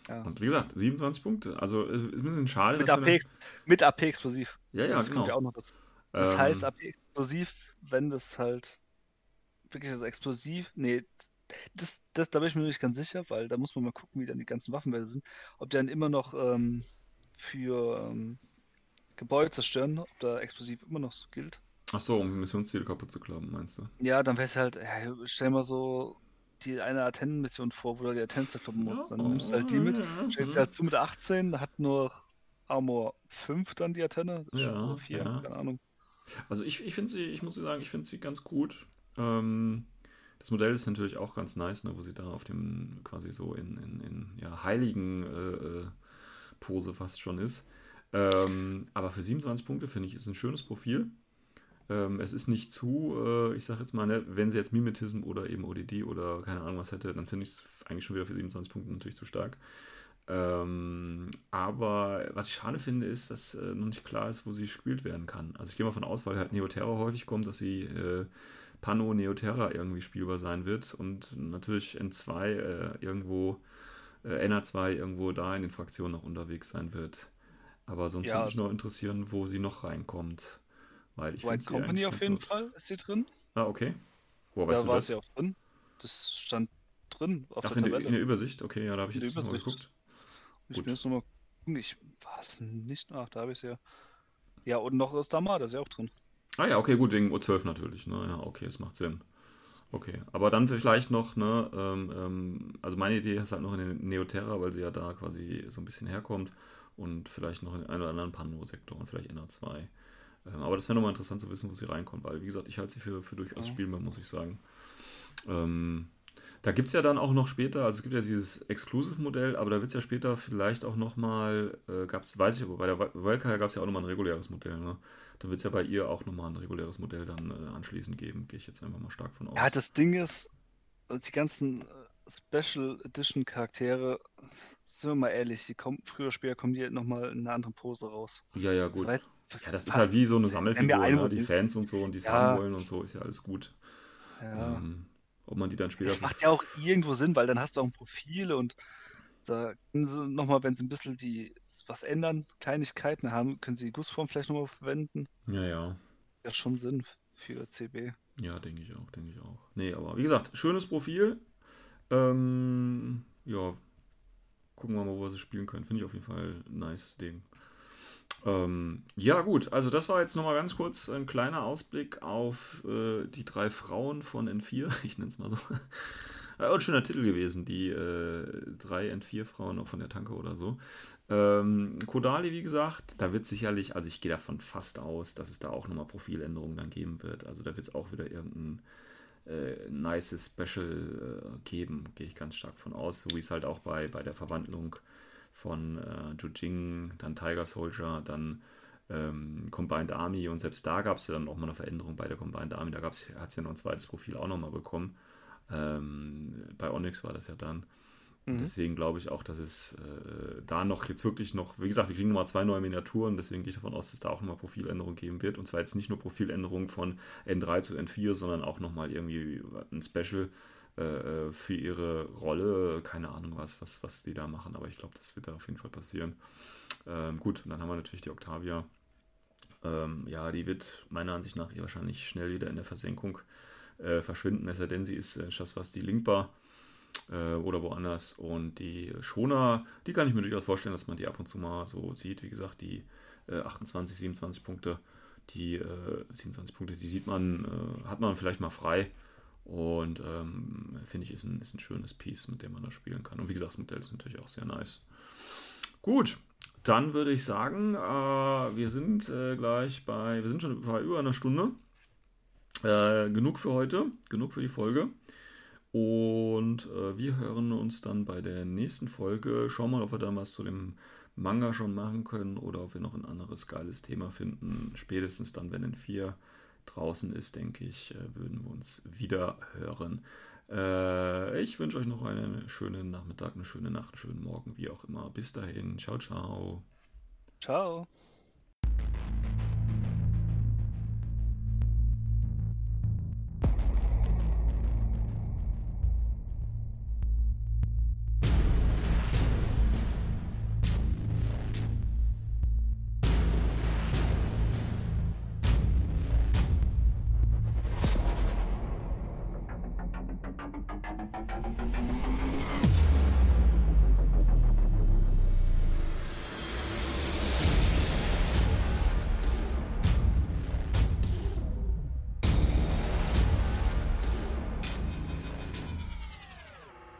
Ja. Und wie gesagt, 27 Punkte. Also äh, ein bisschen schade. Mit AP, mit AP explosiv. Ja, ja, das genau. kommt ja auch noch dazu. Das Ähm, heißt, AP explosiv, wenn das halt wirklich das explosiv, nee, das, das, da bin ich mir nicht ganz sicher, weil da muss man mal gucken, wie dann die ganzen Waffenwerte sind. Ob die dann immer noch ähm, für ähm, Gebäude zerstören, ob da explosiv immer noch so gilt. Ach so, um Missionsziele kaputt zu klappen, meinst du? Ja, dann wäre es halt, ja, stell mal so die eine Atennen-Mission vor, wo du die Atennen zerkloppen musst. Dann nimmst du halt die mit, stellst sie halt zu mit 18, hat nur Armor 5 dann die Antenne, Ja, oder 4, ja. keine Ahnung. Also ich, ich finde sie, ich muss sagen, ich finde sie ganz gut. Ähm, das Modell ist natürlich auch ganz nice, ne, wo sie da auf dem quasi so in, in, in ja, heiligen äh, äh, Pose fast schon ist. Ähm, aber für 27 Punkte finde ich, ist ein schönes Profil. Ähm, es ist nicht zu, äh, ich sage jetzt mal, ne, wenn sie jetzt Mimetism oder eben ODD oder keine Ahnung was hätte, dann finde ich es eigentlich schon wieder für 27 Punkte natürlich zu stark. Ähm, aber was ich schade finde, ist, dass äh, noch nicht klar ist, wo sie gespielt werden kann. Also ich gehe mal von aus, weil halt Neoterra häufig kommt, dass sie äh, Pano Neoterra irgendwie spielbar sein wird und natürlich N2 äh, irgendwo, äh, NA2 irgendwo da in den Fraktionen noch unterwegs sein wird. Aber sonst Ja, würde mich also- noch interessieren, wo sie noch reinkommt. Weil ich White Company auf jeden. Fall ist sie drin. Ah, okay. Da weißt du war das? sie auch drin. Das stand drin auf Ach, der in der, Tabelle. in der Übersicht? Okay, ja, da habe ich In der jetzt mal Übersicht. geguckt. Ich Gut. bin jetzt nochmal gucken. Ich war es nicht. Ach, da habe ich es ja. Ja, und noch ist da mal, das ist ja auch drin. Ah ja, okay, gut, wegen U12 natürlich. Ne? Ja, okay, das macht Sinn. Okay, aber dann vielleicht noch, ne, ähm, ähm, also meine Idee ist halt noch in den Neoterra, weil sie ja da quasi so ein bisschen herkommt und vielleicht noch in einen oder anderen Pano-Sektor und vielleicht NA2. Ähm, aber das wäre nochmal interessant zu wissen, wo sie reinkommt, weil wie gesagt, ich halte sie für, für durchaus Ja. spielbar, muss ich sagen. Ähm, da gibt es ja dann auch noch später, also es gibt ja dieses Exclusive-Modell, aber da wird es ja später vielleicht auch nochmal, äh, gab es, weiß ich aber, bei der Valkyrie gab es ja auch nochmal ein reguläres Modell, ne? Dann wird es ja bei ihr auch nochmal ein reguläres Modell dann äh, anschließend geben, gehe ich jetzt einfach mal stark von aus. Ja, das Ding ist, also die ganzen äh, Special Edition Charaktere, sind wir mal ehrlich, die kommen, früher oder später kommen die nochmal in einer anderen Pose raus. ja, ja, gut. Weiß- Ja, das ist halt wie so eine Sammelfigur, ne? die Fans und so und die es Ja. haben wollen und so, ist ja alles gut. Ja. Ähm, ob man die dann später. Das macht ja auch irgendwo Sinn, weil dann hast du auch ein Profil und da können sie nochmal, wenn sie ein bisschen die was ändern, Kleinigkeiten haben, können sie die Gussform vielleicht nochmal verwenden. Ja, ja. Ja, schon Sinn für CB. Ja, denke ich auch, denke ich auch. Nee, aber wie gesagt, schönes Profil. Ähm, ja, gucken wir mal, wo wir sie spielen können. Finde ich auf jeden Fall ein nice Ding. Ähm, ja, gut, also das war jetzt nochmal ganz kurz ein kleiner Ausblick auf äh, die drei Frauen von N4, *laughs* ich nenne es mal so. Auch ein schöner Titel gewesen, die äh, drei N4-Frauen von der Tanke oder so. Ähm, Kodali, wie gesagt, da wird sicherlich, also ich gehe davon fast aus, dass es da auch nochmal Profiländerungen dann geben wird. Also da wird es auch wieder irgendein äh, nice Special äh, geben, gehe ich ganz stark von aus. So wie es halt auch bei, bei der Verwandlung von äh, Jujing, dann Tiger Soldier, dann ähm, Combined Army und selbst da gab es ja dann auch mal eine Veränderung bei der Combined Army. Da hat es ja noch ein zweites Profil auch nochmal bekommen. Ähm, bei Onyx war das ja dann. Mhm. Deswegen glaube ich auch, dass es äh, da noch jetzt wirklich noch, wie gesagt, wir kriegen nochmal zwei neue Miniaturen, deswegen gehe ich davon aus, dass da auch nochmal Profiländerungen geben wird. Und zwar jetzt nicht nur Profiländerungen von N3 zu N4, sondern auch nochmal irgendwie ein Special äh, äh, für ihre Rolle. Keine Ahnung, was, was, was die da machen, aber ich glaube, das wird da auf jeden Fall passieren. Ähm, gut, und dann haben wir natürlich die Octavia. Ähm, ja, die wird meiner Ansicht nach wahrscheinlich schnell wieder in der Versenkung äh, verschwinden, es sei denn, sie ist äh, die Linkbar äh, oder woanders. Und die Schoner, die kann ich mir durchaus vorstellen, dass man die ab und zu mal so sieht. Wie gesagt, die äh, 28, 27 Punkte, die 27 äh, Punkte, die sieht man, äh, hat man vielleicht mal frei. Und ähm, finde ich, ist ein, ist ein schönes Piece, mit dem man da spielen kann. Und wie gesagt, das Modell ist natürlich auch sehr nice. Gut, dann würde ich sagen, äh, wir sind äh, gleich bei, wir sind schon bei über einer Stunde. Äh, genug für heute, genug für die Folge. Und äh, wir hören uns dann bei der nächsten Folge. Schauen wir mal, ob wir da was zu dem Manga schon machen können oder ob wir noch ein anderes geiles Thema finden. Spätestens dann, wenn in 4 draußen ist, denke ich, äh, würden wir uns wieder hören. Äh, ich wünsche euch noch einen schönen Nachmittag, eine schöne Nacht, einen schönen Morgen, wie auch immer. Bis dahin. Ciao, ciao. Ciao.